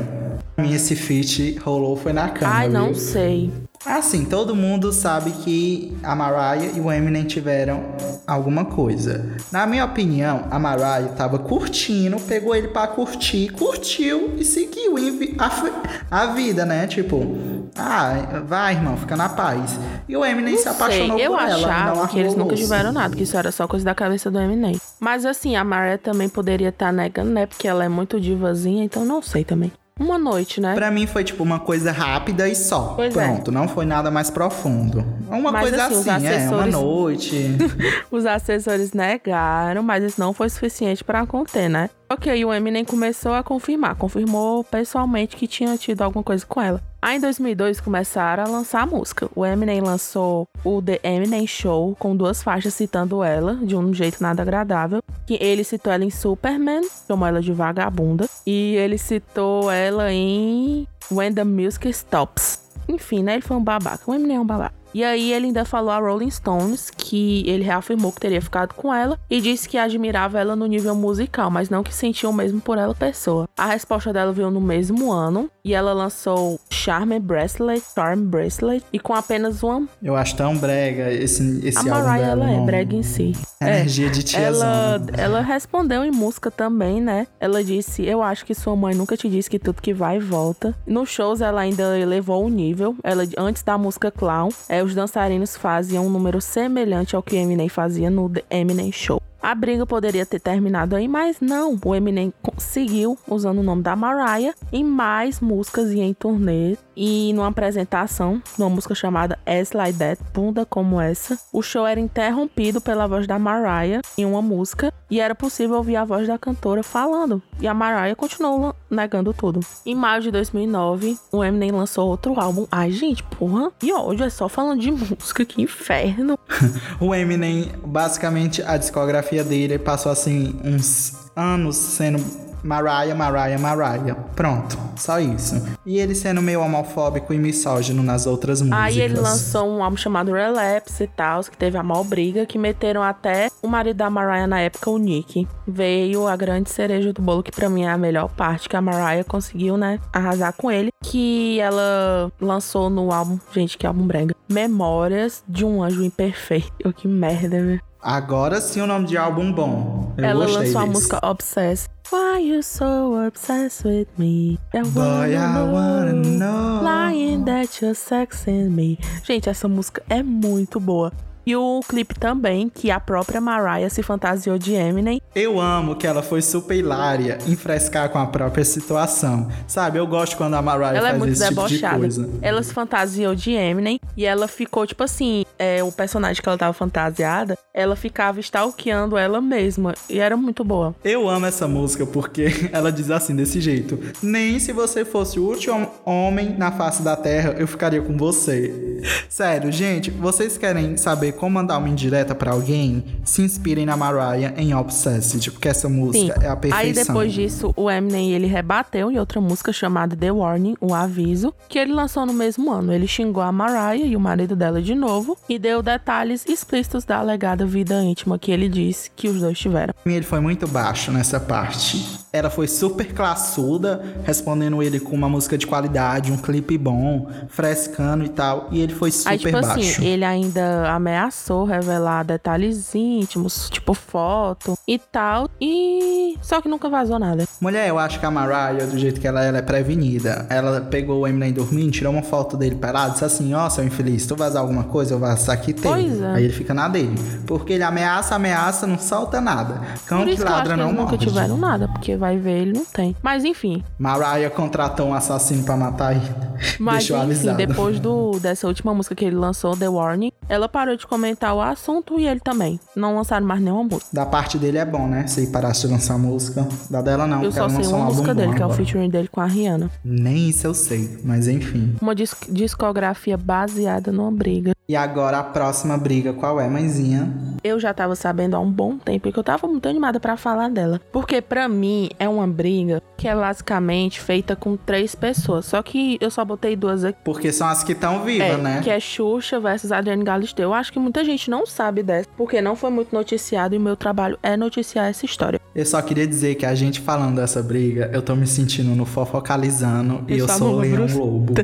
Pra mim, esse feat rolou foi na cama, Ai, não viu? sei. Assim, todo mundo sabe que a Mariah e o Eminem tiveram alguma coisa. Na minha opinião, a Mariah tava curtindo, pegou ele pra curtir, curtiu e seguiu a, a vida, né? Tipo, ah, vai, irmão, fica na paz. E o Eminem se Sei, apaixonou eu por ela. achava não que eles nunca tiveram nada, que isso era só coisa da cabeça do Eminem. Mas assim, a Mariah também poderia estar negando, né? Porque ela é muito divazinha, então não sei também. Uma noite, né? Pra mim foi tipo uma coisa rápida e só. Pois é. Pronto, não foi nada mais profundo. Uma Mas, coisa assim, assim, é, uma noite. Os assessores negaram, mas isso não foi suficiente pra conter, né? Ok, o Eminem começou a confirmar, confirmou pessoalmente que tinha tido alguma coisa com ela. Aí em 2002 começaram a lançar a música. O Eminem lançou o The Eminem Show com duas faixas citando ela de um jeito nada agradável. Que ele citou ela em Superman, chamou ela de vagabunda, e ele citou ela em When the Music Stops. Enfim, né? Ele foi um babaca. O Eminem é um babaca. E aí ele ainda falou a Rolling Stones que ele reafirmou que teria ficado com ela e disse que admirava ela no nível musical, mas não que sentia o mesmo por ela pessoa. A resposta dela veio no mesmo ano e ela lançou Charm Bracelet, Charm Bracelet e com apenas uma Eu acho tão brega esse, esse a Mariah ela é brega em si. Energia de tiazona. Ela, ela respondeu em música também, né? Ela disse: Eu acho que sua mãe nunca te disse que tudo que vai volta. Nos shows, ela ainda elevou o nível. Ela, antes da música Clown, é, os dançarinos faziam um número semelhante ao que Eminem fazia no The Eminem Show. A briga poderia ter terminado aí, mas não. O Eminem conseguiu usando o nome da Mariah em mais músicas e em turnê. E numa apresentação, numa música chamada As Like That, Bunda Como Essa, o show era interrompido pela voz da Mariah em uma música e era possível ouvir a voz da cantora falando. E a Mariah continuou negando tudo. Em maio de 2009, o Eminem lançou outro álbum. Ai, gente, porra. E hoje é só falando de música, que inferno. O Eminem, basicamente, a discografia dele passou assim uns anos sendo Mariah, Mariah, Mariah. Pronto, só isso. E ele sendo meio homofóbico e misógino nas outras músicas. Aí ele lançou um álbum chamado Relapse e tal, que teve a maior briga, que meteram até o marido da Mariah na época, o Nick. Veio a grande cereja do bolo, que pra mim é a melhor parte, que a Mariah conseguiu, né, arrasar com ele. Que ela lançou no álbum, gente, que álbum brega. Memórias de um Anjo Imperfeito. Que merda, velho. Agora sim o nome de álbum bom. Eu Ela lançou a música Obsessed. Why you so obsessed with me? I Boy, I wanna know. Lying that you're sexing me. Gente, essa música é muito boa. E o clipe também, que a própria Mariah se fantasiou de Eminem. Eu amo que ela foi super hilária em frescar com a própria situação. Sabe, eu gosto quando a Mariah Ela é faz muito esse tipo de debochada. coisa. ela se fantasiou de Eminem e ela ficou, tipo assim, é, o personagem que ela tava fantasiada, ela ficava stalkeando ela mesma. E era muito boa. Eu amo essa música porque ela diz assim, desse jeito: Nem se você fosse o último homem na face da terra, eu ficaria com você. Sério, gente, vocês querem saber saber como mandar uma indireta pra alguém, se inspirem na Mariah em Obsessed, porque essa música Sim. é a perfeição. Aí depois disso, o Eminem ele rebateu em outra música chamada The Warning, o aviso, que ele lançou no mesmo ano. Ele xingou a Mariah e o marido dela de novo e deu detalhes explícitos da alegada vida íntima que ele disse que os dois tiveram. Ele foi muito baixo nessa parte. Ela foi super classuda, respondendo ele com uma música de qualidade, um clipe bom, frescando e tal. E ele foi super Aí, tipo baixo. assim, ele ainda ameaçou revelar detalhes íntimos, tipo foto e tal. E. Só que nunca vazou nada. Mulher, eu acho que a Mariah, do jeito que ela, é, ela é prevenida, ela pegou o Eminem dormindo, tirou uma foto dele parado, disse assim: Ó, seu infeliz, tu vazar alguma coisa, eu vazar aqui teu. Pois é. Aí ele fica na dele. Porque ele ameaça, ameaça, não solta nada. Cão que ladra que não eles nunca tiveram nada, porque vai ver, ele não tem. Mas enfim. Mariah contratou um assassino pra matar ele. Mas Deixou enfim, avisado. depois do, dessa última música que ele lançou, The Warning, ela parou de comentar o assunto e ele também. Não lançaram mais nenhuma música. Da parte dele é bom, né? Se parasse de lançar música. Da dela não, Eu só sei uma um música dele, que é o featuring dele com a Rihanna. Nem isso eu sei, mas enfim. Uma dis- discografia baseada numa briga. E agora a próxima briga, qual é, mãezinha? Eu já tava sabendo há um bom tempo e que eu tava muito animada pra falar dela. Porque pra mim é uma briga que é basicamente feita com três pessoas. Só que eu só botei duas aqui. Porque são as que estão vivas, É, né? que é Xuxa versus Adriane Galisteu. Eu acho que muita gente não sabe dessa, porque não foi muito noticiado e o meu trabalho é noticiar essa história. Eu só queria dizer que a gente falando dessa briga, eu tô me sentindo no fofocalizando e eu sou o Leão. Lobo.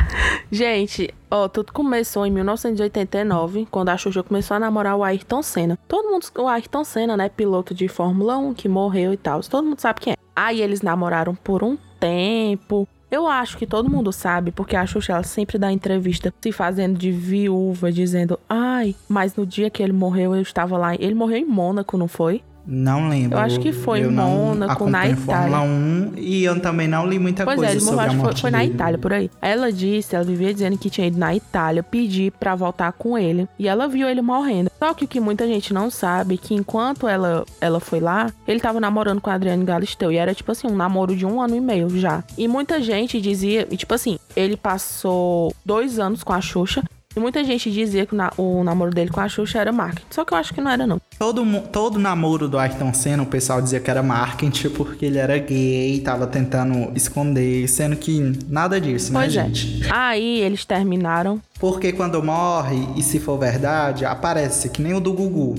Gente, ó, tudo começou em 1989, quando a Xuxa começou a namorar o Ayrton Senna. Todo mundo, o Ayrton Senna, né, piloto de Fórmula 1, que morreu e tal. Todo mundo sabe quem é. Aí eles namoraram por um tempo. Eu acho que todo mundo sabe, porque a Xuxa ela sempre dá entrevista se fazendo de viúva, dizendo: Ai, mas no dia que ele morreu, eu estava lá. Ele morreu em Mônaco, não foi? Não lembro. Eu acho que foi eu não Mônaco, na Itália. Fórmula 1 e eu também não li muita Pois coisa é, ele morreu, sobre a que foi, morte foi na. Itália, por aí. Ela disse, ela vivia dizendo que tinha ido na Itália pedir pra voltar com ele. E ela viu ele morrendo. Só que o que muita gente não sabe, que enquanto ela, ela foi lá, ele tava namorando com a Adriane Galisteu. E era tipo assim, um namoro de um ano e meio já. E muita gente dizia, e tipo assim, ele passou dois anos com a Xuxa. E muita gente dizia que o na- o namoro dele com a Xuxa era marketing. Só que eu acho que não era, não. Todo, todo namoro do Ayrton Senna, o pessoal dizia que era marketing porque ele era gay, tava tentando esconder, sendo que nada disso, Pois né, é. gente? Aí eles terminaram. Porque quando morre, e se for verdade, aparece que nem o do Gugu.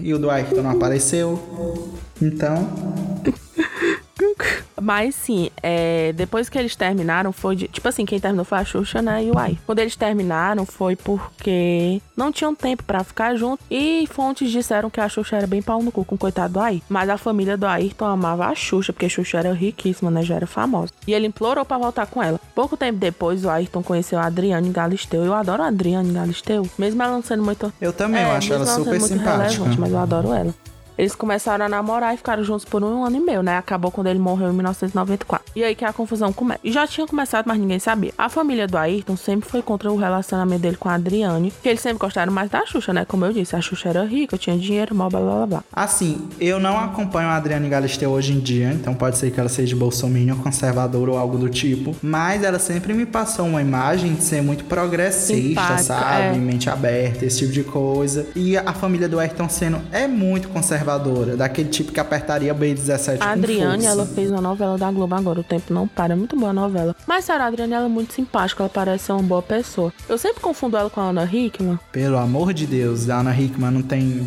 E o do Ayrton não apareceu. Então, Mas sim, é, depois que eles terminaram, foi de, tipo assim, quem terminou foi a Xuxa, né, e o Ai. Quando eles terminaram foi porque não tinham tempo pra ficar junto e fontes disseram que a Xuxa era bem pau no cu com o coitado do Ai. Mas a família do Ayrton amava a Xuxa, porque a Xuxa era riquíssima, né, já era famosa. E ele implorou pra voltar com ela. Pouco tempo depois, o Ayrton conheceu a Adriane Galisteu. Eu adoro a Adriane Galisteu, mesmo ela não sendo muito eu também, eu é, acho mesmo ela super simpática. relevante, mas eu adoro ela. Eles começaram a namorar e ficaram juntos por um ano e meio, né? Acabou quando ele morreu em 1994. E aí que a confusão começa. E já tinha começado, mas ninguém sabia. A família do Ayrton sempre foi contra o relacionamento dele com a Adriane, que eles sempre gostaram mais da Xuxa, né? Como eu disse, a Xuxa era rica, tinha dinheiro, blá blá blá blá. Assim, eu não acompanho a Adriane Galisteu hoje em dia, então pode ser que ela seja bolsominion, conservadora ou algo do tipo. Mas ela sempre me passou uma imagem de ser muito progressista, Simpática, sabe? é. Mente aberta, esse tipo de coisa. E a família do Ayrton Senna é muito conservadora, daquele tipo que apertaria B17 A com Adriane, força. ela fez uma novela da Globo agora, o tempo não para, é muito boa a novela. Mas a Adriane ela é muito simpática, ela parece ser uma boa pessoa. Eu sempre confundo ela com a Ana Hickman. Pelo amor de Deus, a Ana Hickman não tem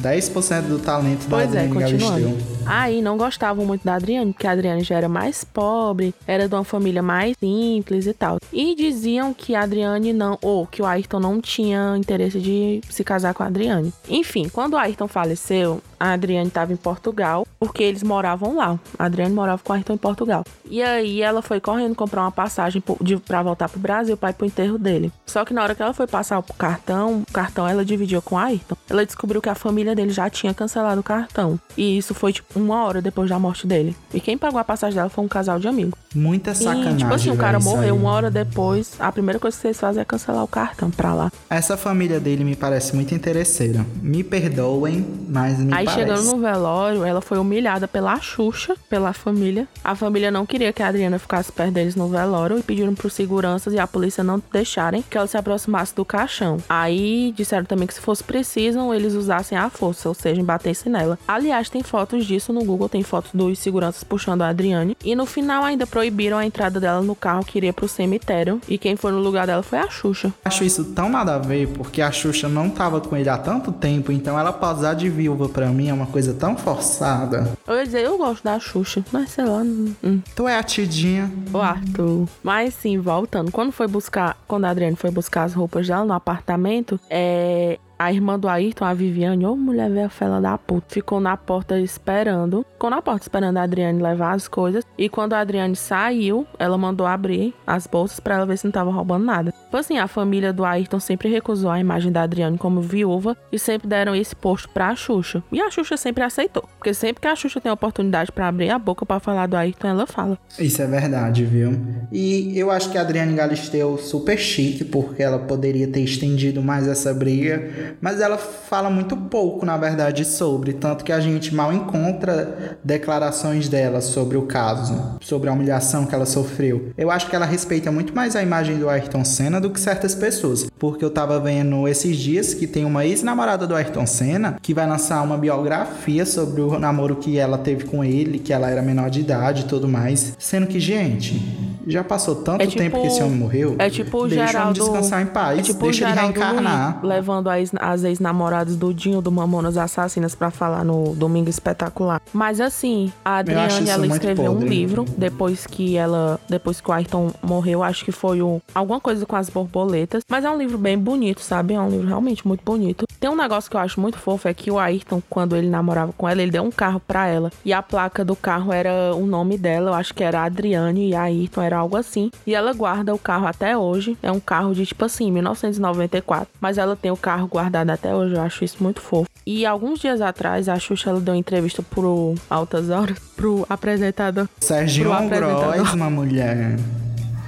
10% do talento da Pois é, Adriane. Galisteu. Aí não gostavam muito da Adriane, porque a Adriane já era mais pobre, era de uma família mais simples e tal. E diziam que a Adriane não, ou que o Ayrton não tinha interesse de se casar com a Adriane. Enfim, quando o Ayrton faleceu, a Adriane estava em Portugal, porque eles moravam lá. A Adriane morava com o Ayrton em Portugal. E aí ela foi correndo comprar uma passagem pra voltar pro Brasil para ir pro enterro dele. Só que na hora que ela foi passar o cartão, o cartão ela dividiu com o Ayrton. Ela descobriu que a família dele já tinha cancelado o cartão. E isso foi tipo uma hora depois da morte dele. E quem pagou a passagem dela foi um casal de amigos. Muita sacanagem. E, tipo assim, o cara morreu aí. uma hora depois. A primeira coisa que vocês fazem é cancelar o cartão pra lá. Essa família dele me parece muito interesseira. Me perdoem, mas me Aí. Chegando no velório, ela foi humilhada pela Xuxa, pela família. A família não queria que a Adriana ficasse perto deles no velório e pediram pros seguranças e a polícia não deixarem que ela se aproximasse do caixão. Aí disseram também que se fosse preciso, eles usassem a força, ou seja, batessem nela. Aliás, tem fotos disso no Google, tem fotos dos seguranças puxando a Adriane. E no final ainda proibiram a entrada dela no carro que iria pro cemitério. E quem foi no lugar dela foi a Xuxa. Acho isso tão nada a ver, porque a Xuxa não tava com ele há tanto tempo, então ela posar de viúva pra mim é uma coisa tão forçada. Eu ia dizer, eu gosto da Xuxa, mas sei lá. Hum, hum. Tu é a tidinha. O Arthur. Mas sim, voltando. Quando foi buscar. Quando a Adriane foi buscar as roupas dela no apartamento, é. A irmã do Ayrton, a Viviane, ô mulher velha fela da puta, ficou na porta esperando. Ficou na porta esperando a Adriane levar as coisas. E quando a Adriane saiu, ela mandou abrir as bolsas pra ela ver se não tava roubando nada. Tipo assim, a família do Ayrton sempre recusou a imagem da Adriane como viúva e sempre deram esse posto pra Xuxa. E a Xuxa sempre aceitou. Porque sempre que a Xuxa tem oportunidade pra abrir a boca pra falar do Ayrton, ela fala. Isso é verdade, viu? E eu acho que a Adriane Galisteu super chique, porque ela poderia ter estendido mais essa briga, mas ela fala muito pouco, na verdade, sobre, tanto que a gente mal encontra declarações dela sobre o caso, sobre a humilhação que ela sofreu. Eu acho que ela respeita muito mais a imagem do Ayrton Senna do que certas pessoas, porque eu tava vendo esses dias que tem uma ex-namorada do Ayrton Senna que vai lançar uma biografia sobre o namoro que ela teve com ele, que ela era menor de idade e tudo mais, sendo que, gente, já passou tanto É tipo- tempo que esse homem morreu. É tipo o deixa Geraldo. descansar em paz, é tipo deixa o ele reencarnar. Levando as, as ex-namoradas do Dinho do Mamonas Assassinas pra falar no Domingo Espetacular. Mas assim, a Adriane ela escreveu um podre. livro depois que ela, depois que o Ayrton morreu, acho que foi o alguma coisa com as borboletas, mas é um livro bem bonito, sabe? É um livro realmente muito bonito. Tem um negócio que eu acho muito fofo é que o Ayrton, quando ele namorava com ela, ele deu um carro pra ela e a placa do carro era o nome dela, eu acho que era Adriane e Ayrton era algo assim. E ela guarda o carro até hoje. É um carro de tipo assim, 1994, mas ela tem o carro guardado até hoje, eu acho isso muito fofo. E alguns dias atrás, a Xuxa ela deu uma entrevista pro Altas Horas, pro apresentador. Serginho pro apresentador. Gross, uma mulher.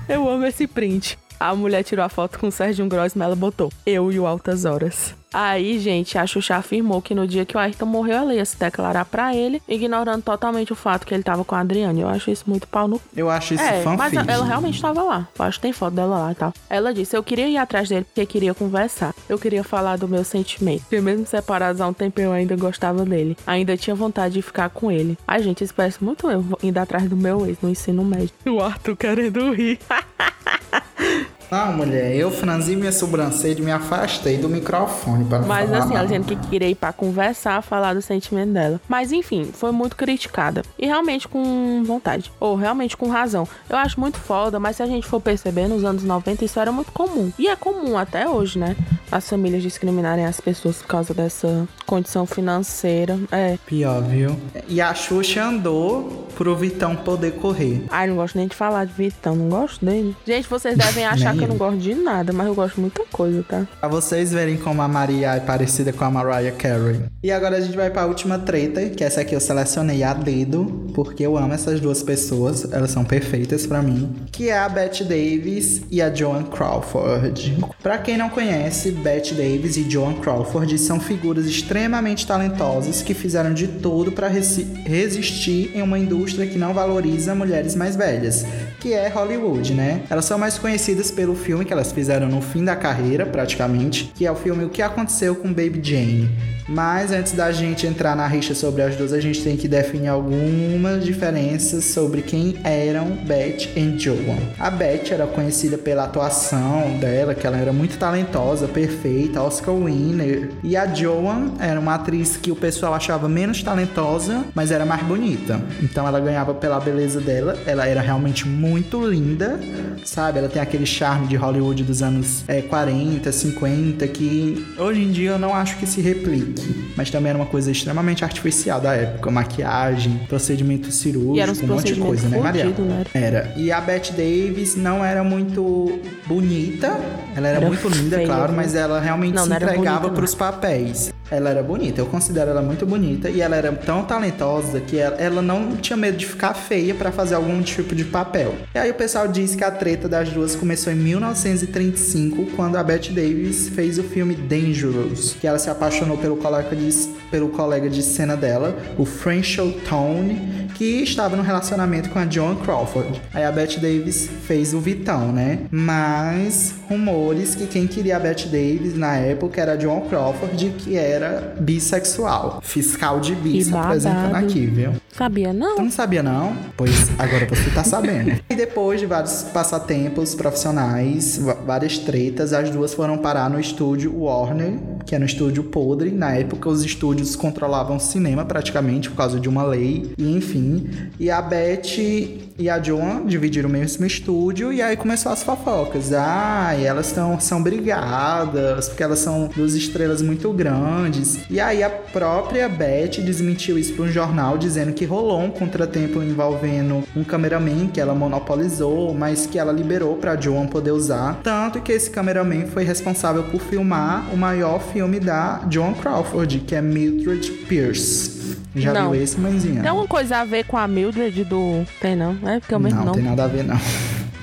Eu amo esse print. A mulher tirou a foto com o Sérgio Grossman, ela botou eu e o Altas Horas. Aí, gente, a Xuxa afirmou que no dia que o Ayrton morreu, ela ia se declarar pra ele, ignorando totalmente o fato que ele tava com a Adriane. Eu acho isso muito pau no Eu acho isso é, mas fanfic. ela realmente estava lá. Eu acho que tem foto dela lá e tal. Ela disse: Eu queria ir atrás dele porque queria conversar. Eu queria falar do meu sentimento. Porque mesmo separados há um tempo, eu ainda gostava dele. Ainda tinha vontade de ficar com ele. Ai, gente, isso parece muito eu indo atrás do meu ex no ensino médio. O Arthur querendo rir. Não, mulher, eu franzi minha sobrancelha e me afastei do microfone para não Mas falar assim, ela dizendo que queria ir pra conversar, falar do sentimento dela. Mas enfim, foi muito criticada. E realmente com vontade. Ou realmente com razão. Eu acho muito foda, mas se a gente for perceber, nos anos 90 isso era muito comum. E é comum até hoje, né? As famílias discriminarem as pessoas por causa dessa condição financeira. É. Pior, viu? E a Xuxa andou pro Vitão poder correr. Ai, não gosto nem de falar de Vitão, não gosto dele. Gente, vocês devem achar que eu não gosto de nada, mas eu gosto de muita coisa, tá? Pra vocês verem como a Maria é parecida com a Mariah Carey. E agora a gente vai pra última treta, que essa aqui eu selecionei a dedo, porque eu amo essas duas pessoas, elas são perfeitas pra mim. Que é a Bette Davis e a Joan Crawford. Pra quem não conhece, Bette Davis e Joan Crawford são figuras extremamente talentosas que fizeram de tudo pra resi- resistir em uma indústria que não valoriza mulheres mais velhas, que é Hollywood, né? Elas são mais conhecidas pelo filme que elas fizeram no fim da carreira, praticamente, que é o filme O que Aconteceu com Baby Jane. Mas antes da gente entrar na rixa sobre as duas, a gente tem que definir algumas diferenças sobre quem eram Beth e Joan. A Beth era conhecida pela atuação dela, que ela era muito talentosa, perfeita, Oscar winner. E a Joan era uma atriz que o pessoal achava menos talentosa, mas era mais bonita. Então ela ganhava pela beleza dela. Ela era realmente muito linda, sabe? Ela tem aquele charme de Hollywood dos anos é, 40, 50, que hoje em dia eu não acho que se replique. Mas também era uma coisa extremamente artificial da época. Maquiagem, procedimento cirúrgico, um monte de coisa, né, Maria? né? Era. E a Bette Davis não era muito bonita. Ela era, Era muito linda, feia, claro, mas ela realmente Não, se não entregava não. pros papéis. Ela era bonita, eu considero ela muito bonita e ela era tão talentosa que ela, ela não tinha medo de ficar feia para fazer algum tipo de papel. E aí o pessoal diz que a treta das duas começou em 1935, quando a Bette Davis fez o filme Dangerous, que ela se apaixonou pelo colega de, pelo colega de cena dela, o Franchel Tone, que estava no relacionamento com a Joan Crawford. Aí a Bette Davis fez o Vitão, né? Mas rumores que quem queria a Bette Davis na época era a Joan Crawford, que era bissexual. Fiscal de bi se apresentando aqui, viu? Sabia não? Tu não sabia não? Pois agora você tá sabendo. e depois de vários passatempos profissionais, várias tretas, as duas foram parar no estúdio Warner, que era um estúdio podre. Na época, os estúdios controlavam o cinema praticamente por causa de uma lei. E enfim. E a Beth e a Joan dividiram o mesmo estúdio e aí começou as fofocas. Ah, e elas tão, são brigadas, porque elas são duas estrelas muito grandes. E aí a própria Beth desmentiu isso para um jornal dizendo que rolou um contratempo envolvendo um cameraman que ela monopolizou, mas que ela liberou para Joan poder usar. Tanto que esse cameraman foi responsável por filmar o maior filme da Joan Crawford, que é Mildred Pierce. Já não. viu esse, mãezinha? Tem alguma coisa a ver com a Mildred do. Tem não? É porque é o mesmo não. Não, tem nada a ver não.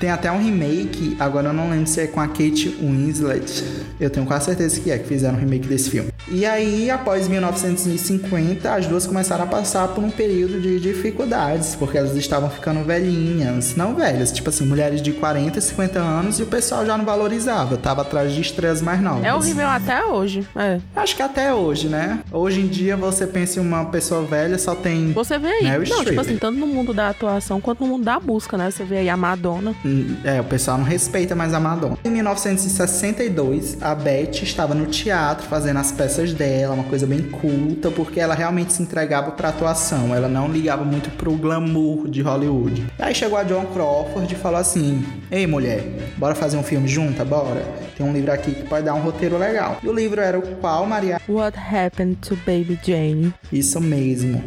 Tem até um remake, agora eu não lembro se é com a Kate Winslet. Eu tenho quase certeza que é, que fizeram um remake desse filme. E aí, após 1950, as duas começaram a passar por um período de dificuldades, porque elas estavam ficando velhinhas. Não velhas, tipo assim, mulheres de 40, 50 anos e o pessoal já não valorizava, tava atrás de estrelas mais novas. É horrível até hoje. É. Acho que até hoje, né? Hoje em dia você pensa em uma pessoa velha, só tem. Você vê aí. Meryl não, tipo assim, tanto no mundo da atuação quanto no mundo da música, né? Você vê aí a Madonna. Hum, é, o pessoal não respeita mais a Madonna. Em 1962, a Beth estava no teatro fazendo as peças dela, uma coisa bem culta, porque ela realmente se entregava pra atuação, ela não ligava muito pro glamour de Hollywood. Aí chegou a John Crawford e falou assim: Ei mulher, bora fazer um filme junta? Bora? Tem um livro aqui que pode dar um roteiro legal. E o livro era o qual, Maria? What Happened to Baby Jane? Isso mesmo.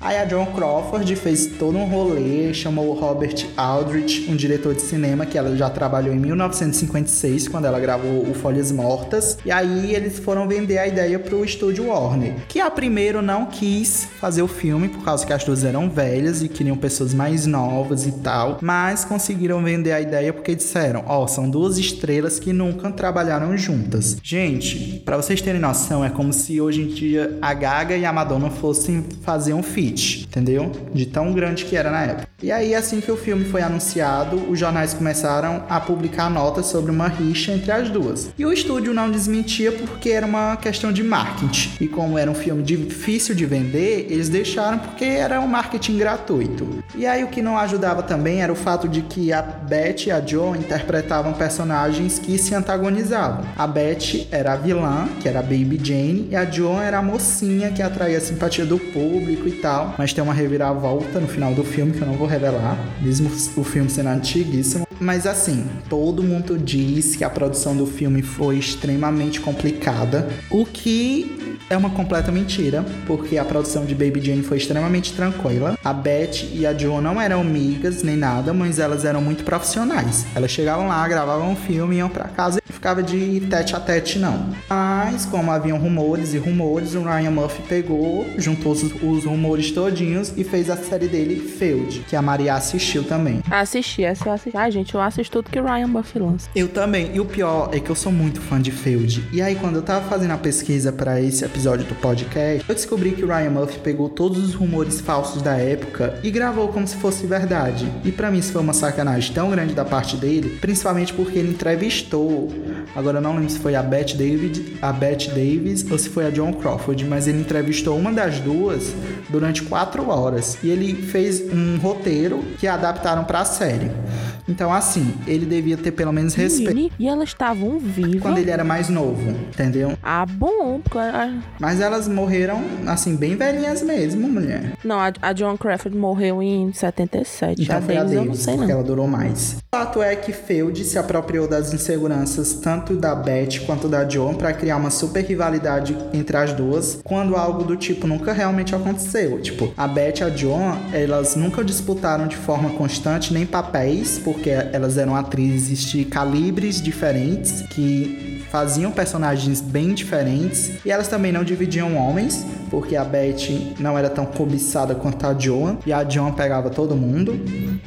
Aí a John Crawford fez todo um rolê, chamou o Robert Aldrich, um diretor de cinema que ela já trabalhou em 1956, quando ela gravou o Folhas Mortas. E aí eles foram vender a ideia pro estúdio Warner, que a primeiro não quis fazer o filme por causa que as duas eram velhas e queriam pessoas mais novas e tal, mas conseguiram vender a ideia porque disseram: "Ó, oh, são duas estrelas que nunca trabalharam juntas. Gente, para vocês terem noção, é como se hoje em dia a Gaga e a Madonna fossem fazer um feat, entendeu? De tão grande que era na época. E aí, assim que o filme foi anunciado, os jornais começaram a publicar notas sobre uma rixa entre as duas. E o estúdio não desmentia porque era uma questão de marketing. E como era um filme difícil de vender, eles deixaram porque era um marketing gratuito. E aí o que não ajudava também era o fato de que a Beth e a Joe interpretavam personagens que se antagonizavam. A Beth era a vilã, que era a Baby Jane, e a Joan era a mocinha que atraía a simpatia do público e tal. Mas tem uma reviravolta no final do filme que eu não vou revelar, mesmo o filme sendo dessin Mas assim, todo mundo diz que a produção do filme foi extremamente complicada, o que é uma completa mentira, porque a produção de Baby Jane foi extremamente tranquila. A Beth e a Joan não eram amigas nem nada, mas elas eram muito profissionais. Elas chegavam lá, gravavam um filme, iam para casa e ficava de tete a tete não. Mas como haviam rumores e rumores, o Ryan Murphy pegou, juntou os, rumores todinhos e fez a série dele Feud, que a Maria assistiu também. Assisti, essa eu assisti. Ai, gente, eu assisto tudo que o Ryan Murphy lança. Eu também. E o pior é que eu sou muito fã de Feud. E aí quando eu tava fazendo a pesquisa para esse episódio do podcast, eu descobri que o Ryan Murphy pegou todos os rumores falsos da época e gravou como se fosse verdade. E para mim isso foi uma sacanagem tão grande da parte dele, principalmente porque ele entrevistou, agora eu não lembro se foi a Bette David, a Bette Davis ou se foi a John Crawford, mas ele entrevistou uma das duas durante quatro horas e ele fez um roteiro que adaptaram para a série. Então, assim, ele devia ter pelo menos respeito. E elas estavam vivas. Quando ele era mais novo, entendeu? Ah, bom. Mas elas morreram, assim, bem velhinhas mesmo, mulher. Não, a, a John Crawford morreu em 77. Então a foi Davis, a Davis, eu não sei, porque não. ela durou mais. O fato é que Feud se apropriou das inseguranças tanto da Beth quanto da John para criar uma super rivalidade entre as duas, quando algo do tipo nunca realmente aconteceu. Tipo, a Beth e a John, elas nunca disputaram de forma constante nem papéis, porque elas eram atrizes de calibres diferentes que faziam personagens bem diferentes e elas também não dividiam homens, porque a Beth não era tão cobiçada quanto a Joan e a Joan pegava todo mundo.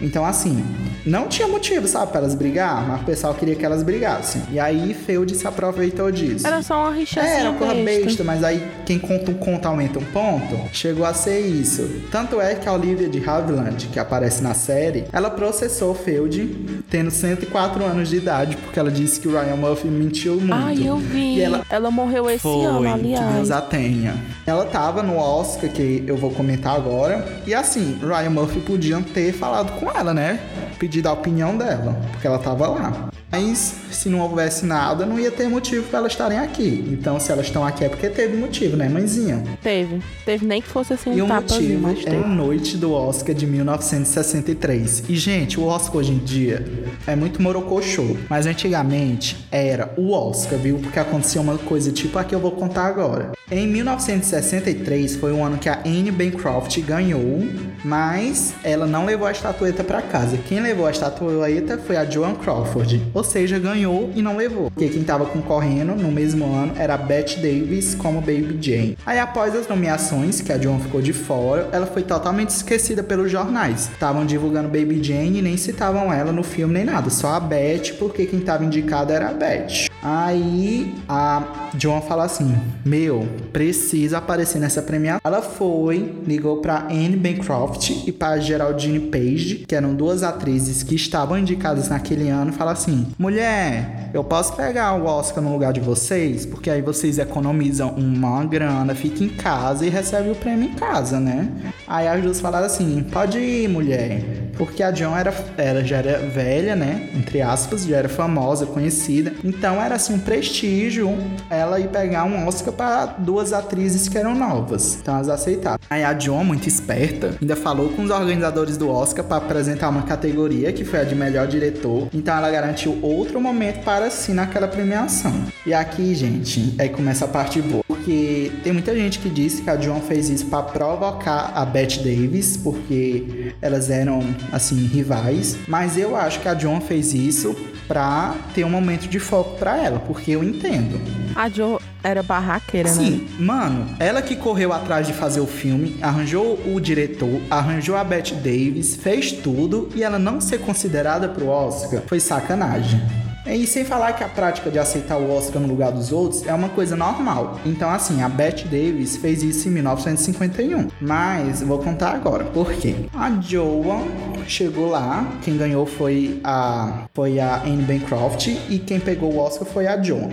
Então, assim, não tinha motivo, sabe, para elas brigar, mas o pessoal queria que elas brigassem. E aí Feud se aproveitou disso. Era só uma rixa É, era assim, uma coisa besta. mas aí quem conta um conto aumenta um ponto. Chegou a ser isso. Tanto é que a Olivia de Havilland, que aparece na série, ela processou Feud tendo 104 anos de idade, porque ela disse que o Ryan Murphy mentiu muito. Ai, eu vi. E ela ela... morreu esse ano, foi, que aliás. Deus a tenha. Ela tava no Oscar, que eu vou comentar agora. E assim, Ryan Murphy podiam ter falado com ela, né? Pedido a opinião dela, porque ela tava lá. Mas se não houvesse nada, não ia ter motivo para elas estarem aqui. Então, se elas estão aqui é porque teve motivo, né, mãezinha? Teve. Teve nem que fosse assim E um o tapazinho, motivo é a noite do Oscar de 1963. E, gente, o Oscar hoje em dia é muito morocochô. Mas antigamente era o Oscar, viu? Porque acontecia uma coisa tipo a que eu vou contar agora. Em 1963 foi o ano que a Anne Bancroft ganhou, mas ela não levou a estatueta para casa. Quem levou a estatueta foi a Joan Crawford. Ou seja, ganhou e não levou. Porque quem tava concorrendo no mesmo ano era Bette Davis como Baby Jane. Aí após as nomeações, que a Joan ficou de fora, ela foi totalmente esquecida pelos jornais. Estavam divulgando Baby Jane e nem citavam ela no filme nem nada, só a Bette, porque quem tava indicada era a Bette. Aí a Joan fala assim: Meu, precisa aparecer nessa premiação. Ela foi, ligou pra Anne Bancroft e pra Geraldine Page, que eram duas atrizes que estavam indicadas naquele ano, e fala assim: Mulher, eu posso pegar o Oscar no lugar de vocês? Porque aí vocês economizam uma grana, fica em casa e recebe o prêmio em casa, né? Aí as duas falaram assim: Pode ir, mulher. Porque a Joan era, era, já era velha, né? Entre aspas, já era famosa, conhecida. Então era assim um prestígio ela ir pegar um Oscar para duas atrizes que eram novas. Então elas aceitaram. Aí a Joan, muito esperta, ainda falou com os organizadores do Oscar para apresentar uma categoria que foi a de melhor diretor. Então ela garantiu outro momento para si naquela premiação. E aqui, gente, aí começa a parte boa. Porque tem muita gente que disse que a Joan fez isso para provocar a Bette Davis, porque elas eram assim rivais, mas eu acho que a Joan fez isso pra ter um momento de foco pra ela, porque eu entendo. A Jo era barraqueira, né? Sim, mano, ela que correu atrás de fazer o filme, arranjou o diretor, arranjou a Bette Davis, fez tudo e ela não ser considerada pro Oscar foi sacanagem. E sem falar que a prática de aceitar o Oscar no lugar dos outros é uma coisa normal. Então, assim, a Bette Davis fez isso em 1951. Mas vou contar agora por quê. A Joan chegou lá, quem ganhou foi a foi a Anne Bancroft e quem pegou o Oscar foi a Joan.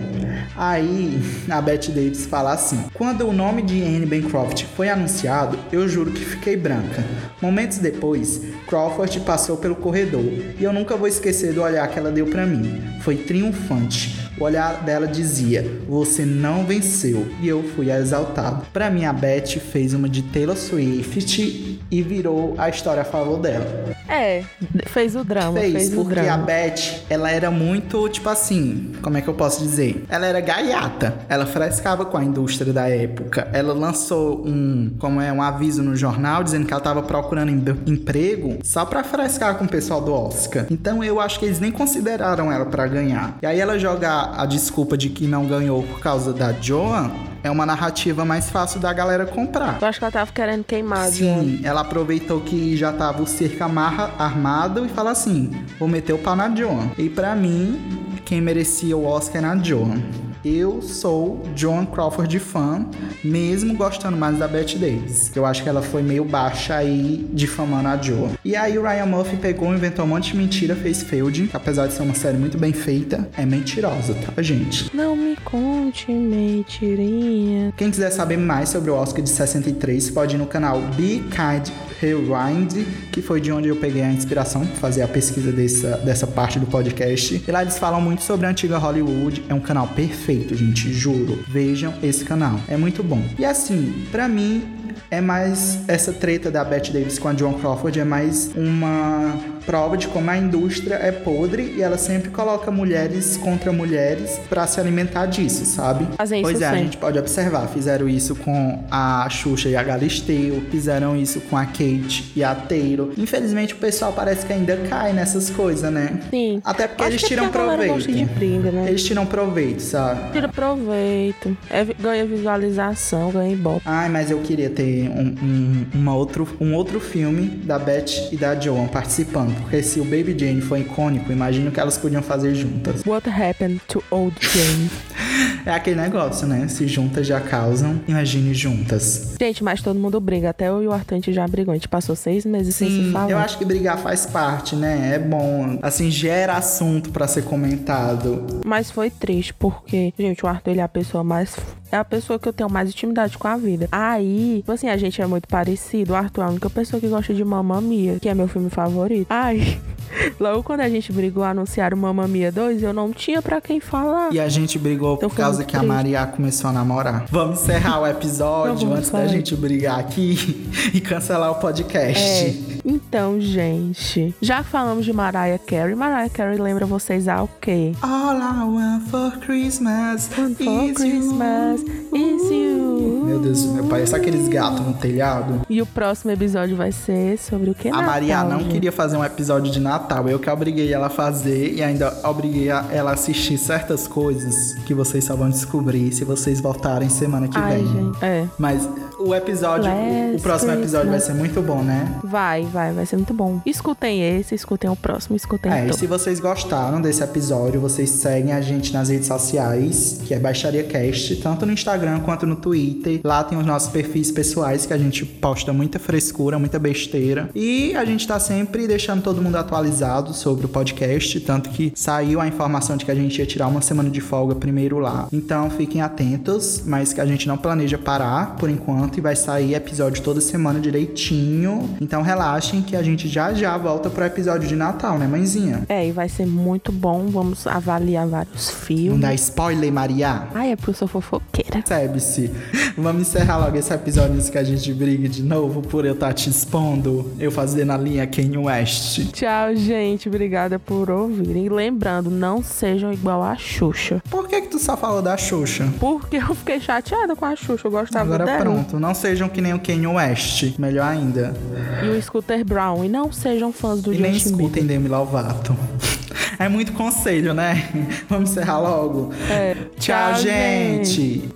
Aí a Bette Davis fala assim: "Quando o nome de Anne Bancroft foi anunciado, eu juro que fiquei branca. Momentos depois, Crawford passou pelo corredor e eu nunca vou esquecer do olhar que ela deu para mim. Foi triunfante. O olhar dela dizia: Você não venceu. E eu fui exaltado. Para mim, a Beth fez uma de Taylor Swift e virou a história a favor dela. É, fez o drama, fez, Fez, o porque a drama. Beth, ela era muito, tipo assim, como é que eu posso dizer? Ela era gaiata. Ela frescava com a indústria da época. Ela lançou um, como é, um aviso no jornal dizendo que ela tava procurando em- emprego só pra frescar com o pessoal do Oscar. Então eu acho que eles nem consideraram ela pra ganhar. E aí ela jogar a desculpa de que não ganhou por causa da Joan é uma narrativa mais fácil da galera comprar. Eu acho que ela tava querendo queimar. Sim, ela aproveitou que já tava o amarra, armado e fala assim: vou meter o pau na Joan. E pra mim, quem merecia o Oscar era a Joan. Eu sou Joan Crawford fã, mesmo gostando mais da Bette Davis. Eu acho que ela foi meio baixa aí, difamando a Joan. E aí o Ryan Murphy pegou, inventou um monte de mentira, fez que apesar de ser uma série muito bem feita, é mentirosa, tá, gente? Não me conte mentirinha. Quem quiser saber mais sobre o Oscar de 63, pode ir no canal Be Kind Rewind, que foi de onde eu peguei a inspiração para fazer a pesquisa dessa, dessa parte do podcast. E lá eles falam muito sobre a antiga Hollywood. É um canal perfeito, gente, juro. Vejam esse canal. É muito bom. E assim, pra mim, é mais essa treta da Bette Davis com a Joan Crawford é mais uma prova de como a indústria é podre e ela sempre coloca mulheres contra mulheres para se alimentar disso, sabe? Fazem isso pois é, a sempre. gente pode observar. Fizeram isso com a Xuxa e a Galisteu, fizeram isso com a Kate e a Taylor. Infelizmente, o pessoal parece que ainda cai nessas coisas, né? Sim. Até porque Acho eles que tiram a galera proveito. de briga, né? Eles tiram proveito, sabe? Tira proveito. É, ganha visualização, ganha ibope. Ai, mas eu queria ter um, um, uma outro, um outro filme da Beth e da Joan participando. Porque se o Baby Jane foi icônico, imagino que elas podiam fazer juntas. What happened to old Jane? É aquele negócio, né? Se juntas já causam, imagine juntas. Gente, mas todo mundo briga. Até eu e o Arthur a gente já brigou. A gente passou seis meses sem se Sim, falar. eu acho que brigar faz parte, né? É bom. Assim, gera assunto pra ser comentado. Mas foi triste, porque, gente, o Arthur ele é a pessoa mais. É a pessoa que eu tenho mais intimidade com a vida. Aí, tipo assim, a gente é muito parecido. O Arthur é a única pessoa que gosta de Mamma Mia, que é meu filme favorito. Ai, logo quando a gente brigou, anunciaram Mamma Mia 2, eu não tinha pra quem falar. E a gente brigou Então por causa que a triste. Maria começou a namorar. Vamos encerrar o episódio Não, antes da gente brigar aqui e cancelar o podcast. É, então, gente, já falamos de Mariah Carey, Mariah Carey lembra vocês a o quê? All I want for Christmas Want for is Christmas is you. you. Meu Deus, meu pai, sabe aqueles gatos no telhado? E o próximo episódio vai ser sobre o que? A Maria não gente. queria fazer um episódio de Natal. Eu que obriguei ela a fazer e ainda obriguei ela a assistir certas coisas que vocês só vão descobrir se vocês voltarem semana que Ai, vem. gente. É. Mas o episódio, o- próximo episódio vai ser muito bom, né? Vai, vai, vai ser muito bom. Escutem esse, escutem o próximo, escutem É, e todos. se vocês gostaram desse episódio, vocês seguem a gente nas redes sociais, que é Baixaria Cast, tanto no Instagram quanto no Twitter. Lá tem os nossos perfis pessoais que a gente posta muita frescura, muita besteira. E a gente tá sempre deixando todo mundo atualizado sobre o podcast, tanto que saiu a informação de que a gente ia tirar uma semana de folga primeiro lá. Então fiquem atentos, mas que a gente não planeja parar por enquanto e vai sair episódio toda semana direitinho. Então relaxem que a gente já já volta pro episódio de Natal, né, mãezinha? É, e vai ser muito bom. Vamos avaliar vários Não filmes. dá spoiler, Maria. Ai, é porque eu sou fofoqueira. Percebe-se. Vamos encerrar logo esse episódio antes que a gente brigue de novo por eu estar te expondo. Eu fazendo a linha Kanye West. Tchau, gente. Obrigada por ouvirem. E lembrando, não sejam igual a Xuxa. Por que que tu só falou da Xuxa? Porque eu fiquei chateada com a Xuxa. Eu gostava Agora dela. pronto. Não sejam que nem o Kanye West. Melhor ainda. E o Scooter Brown. E não sejam fãs do E nem Justin Bieber. escutem Demi Lovato. É muito conselho, né? Vamos encerrar logo. É. Tchau, Tchau, gente.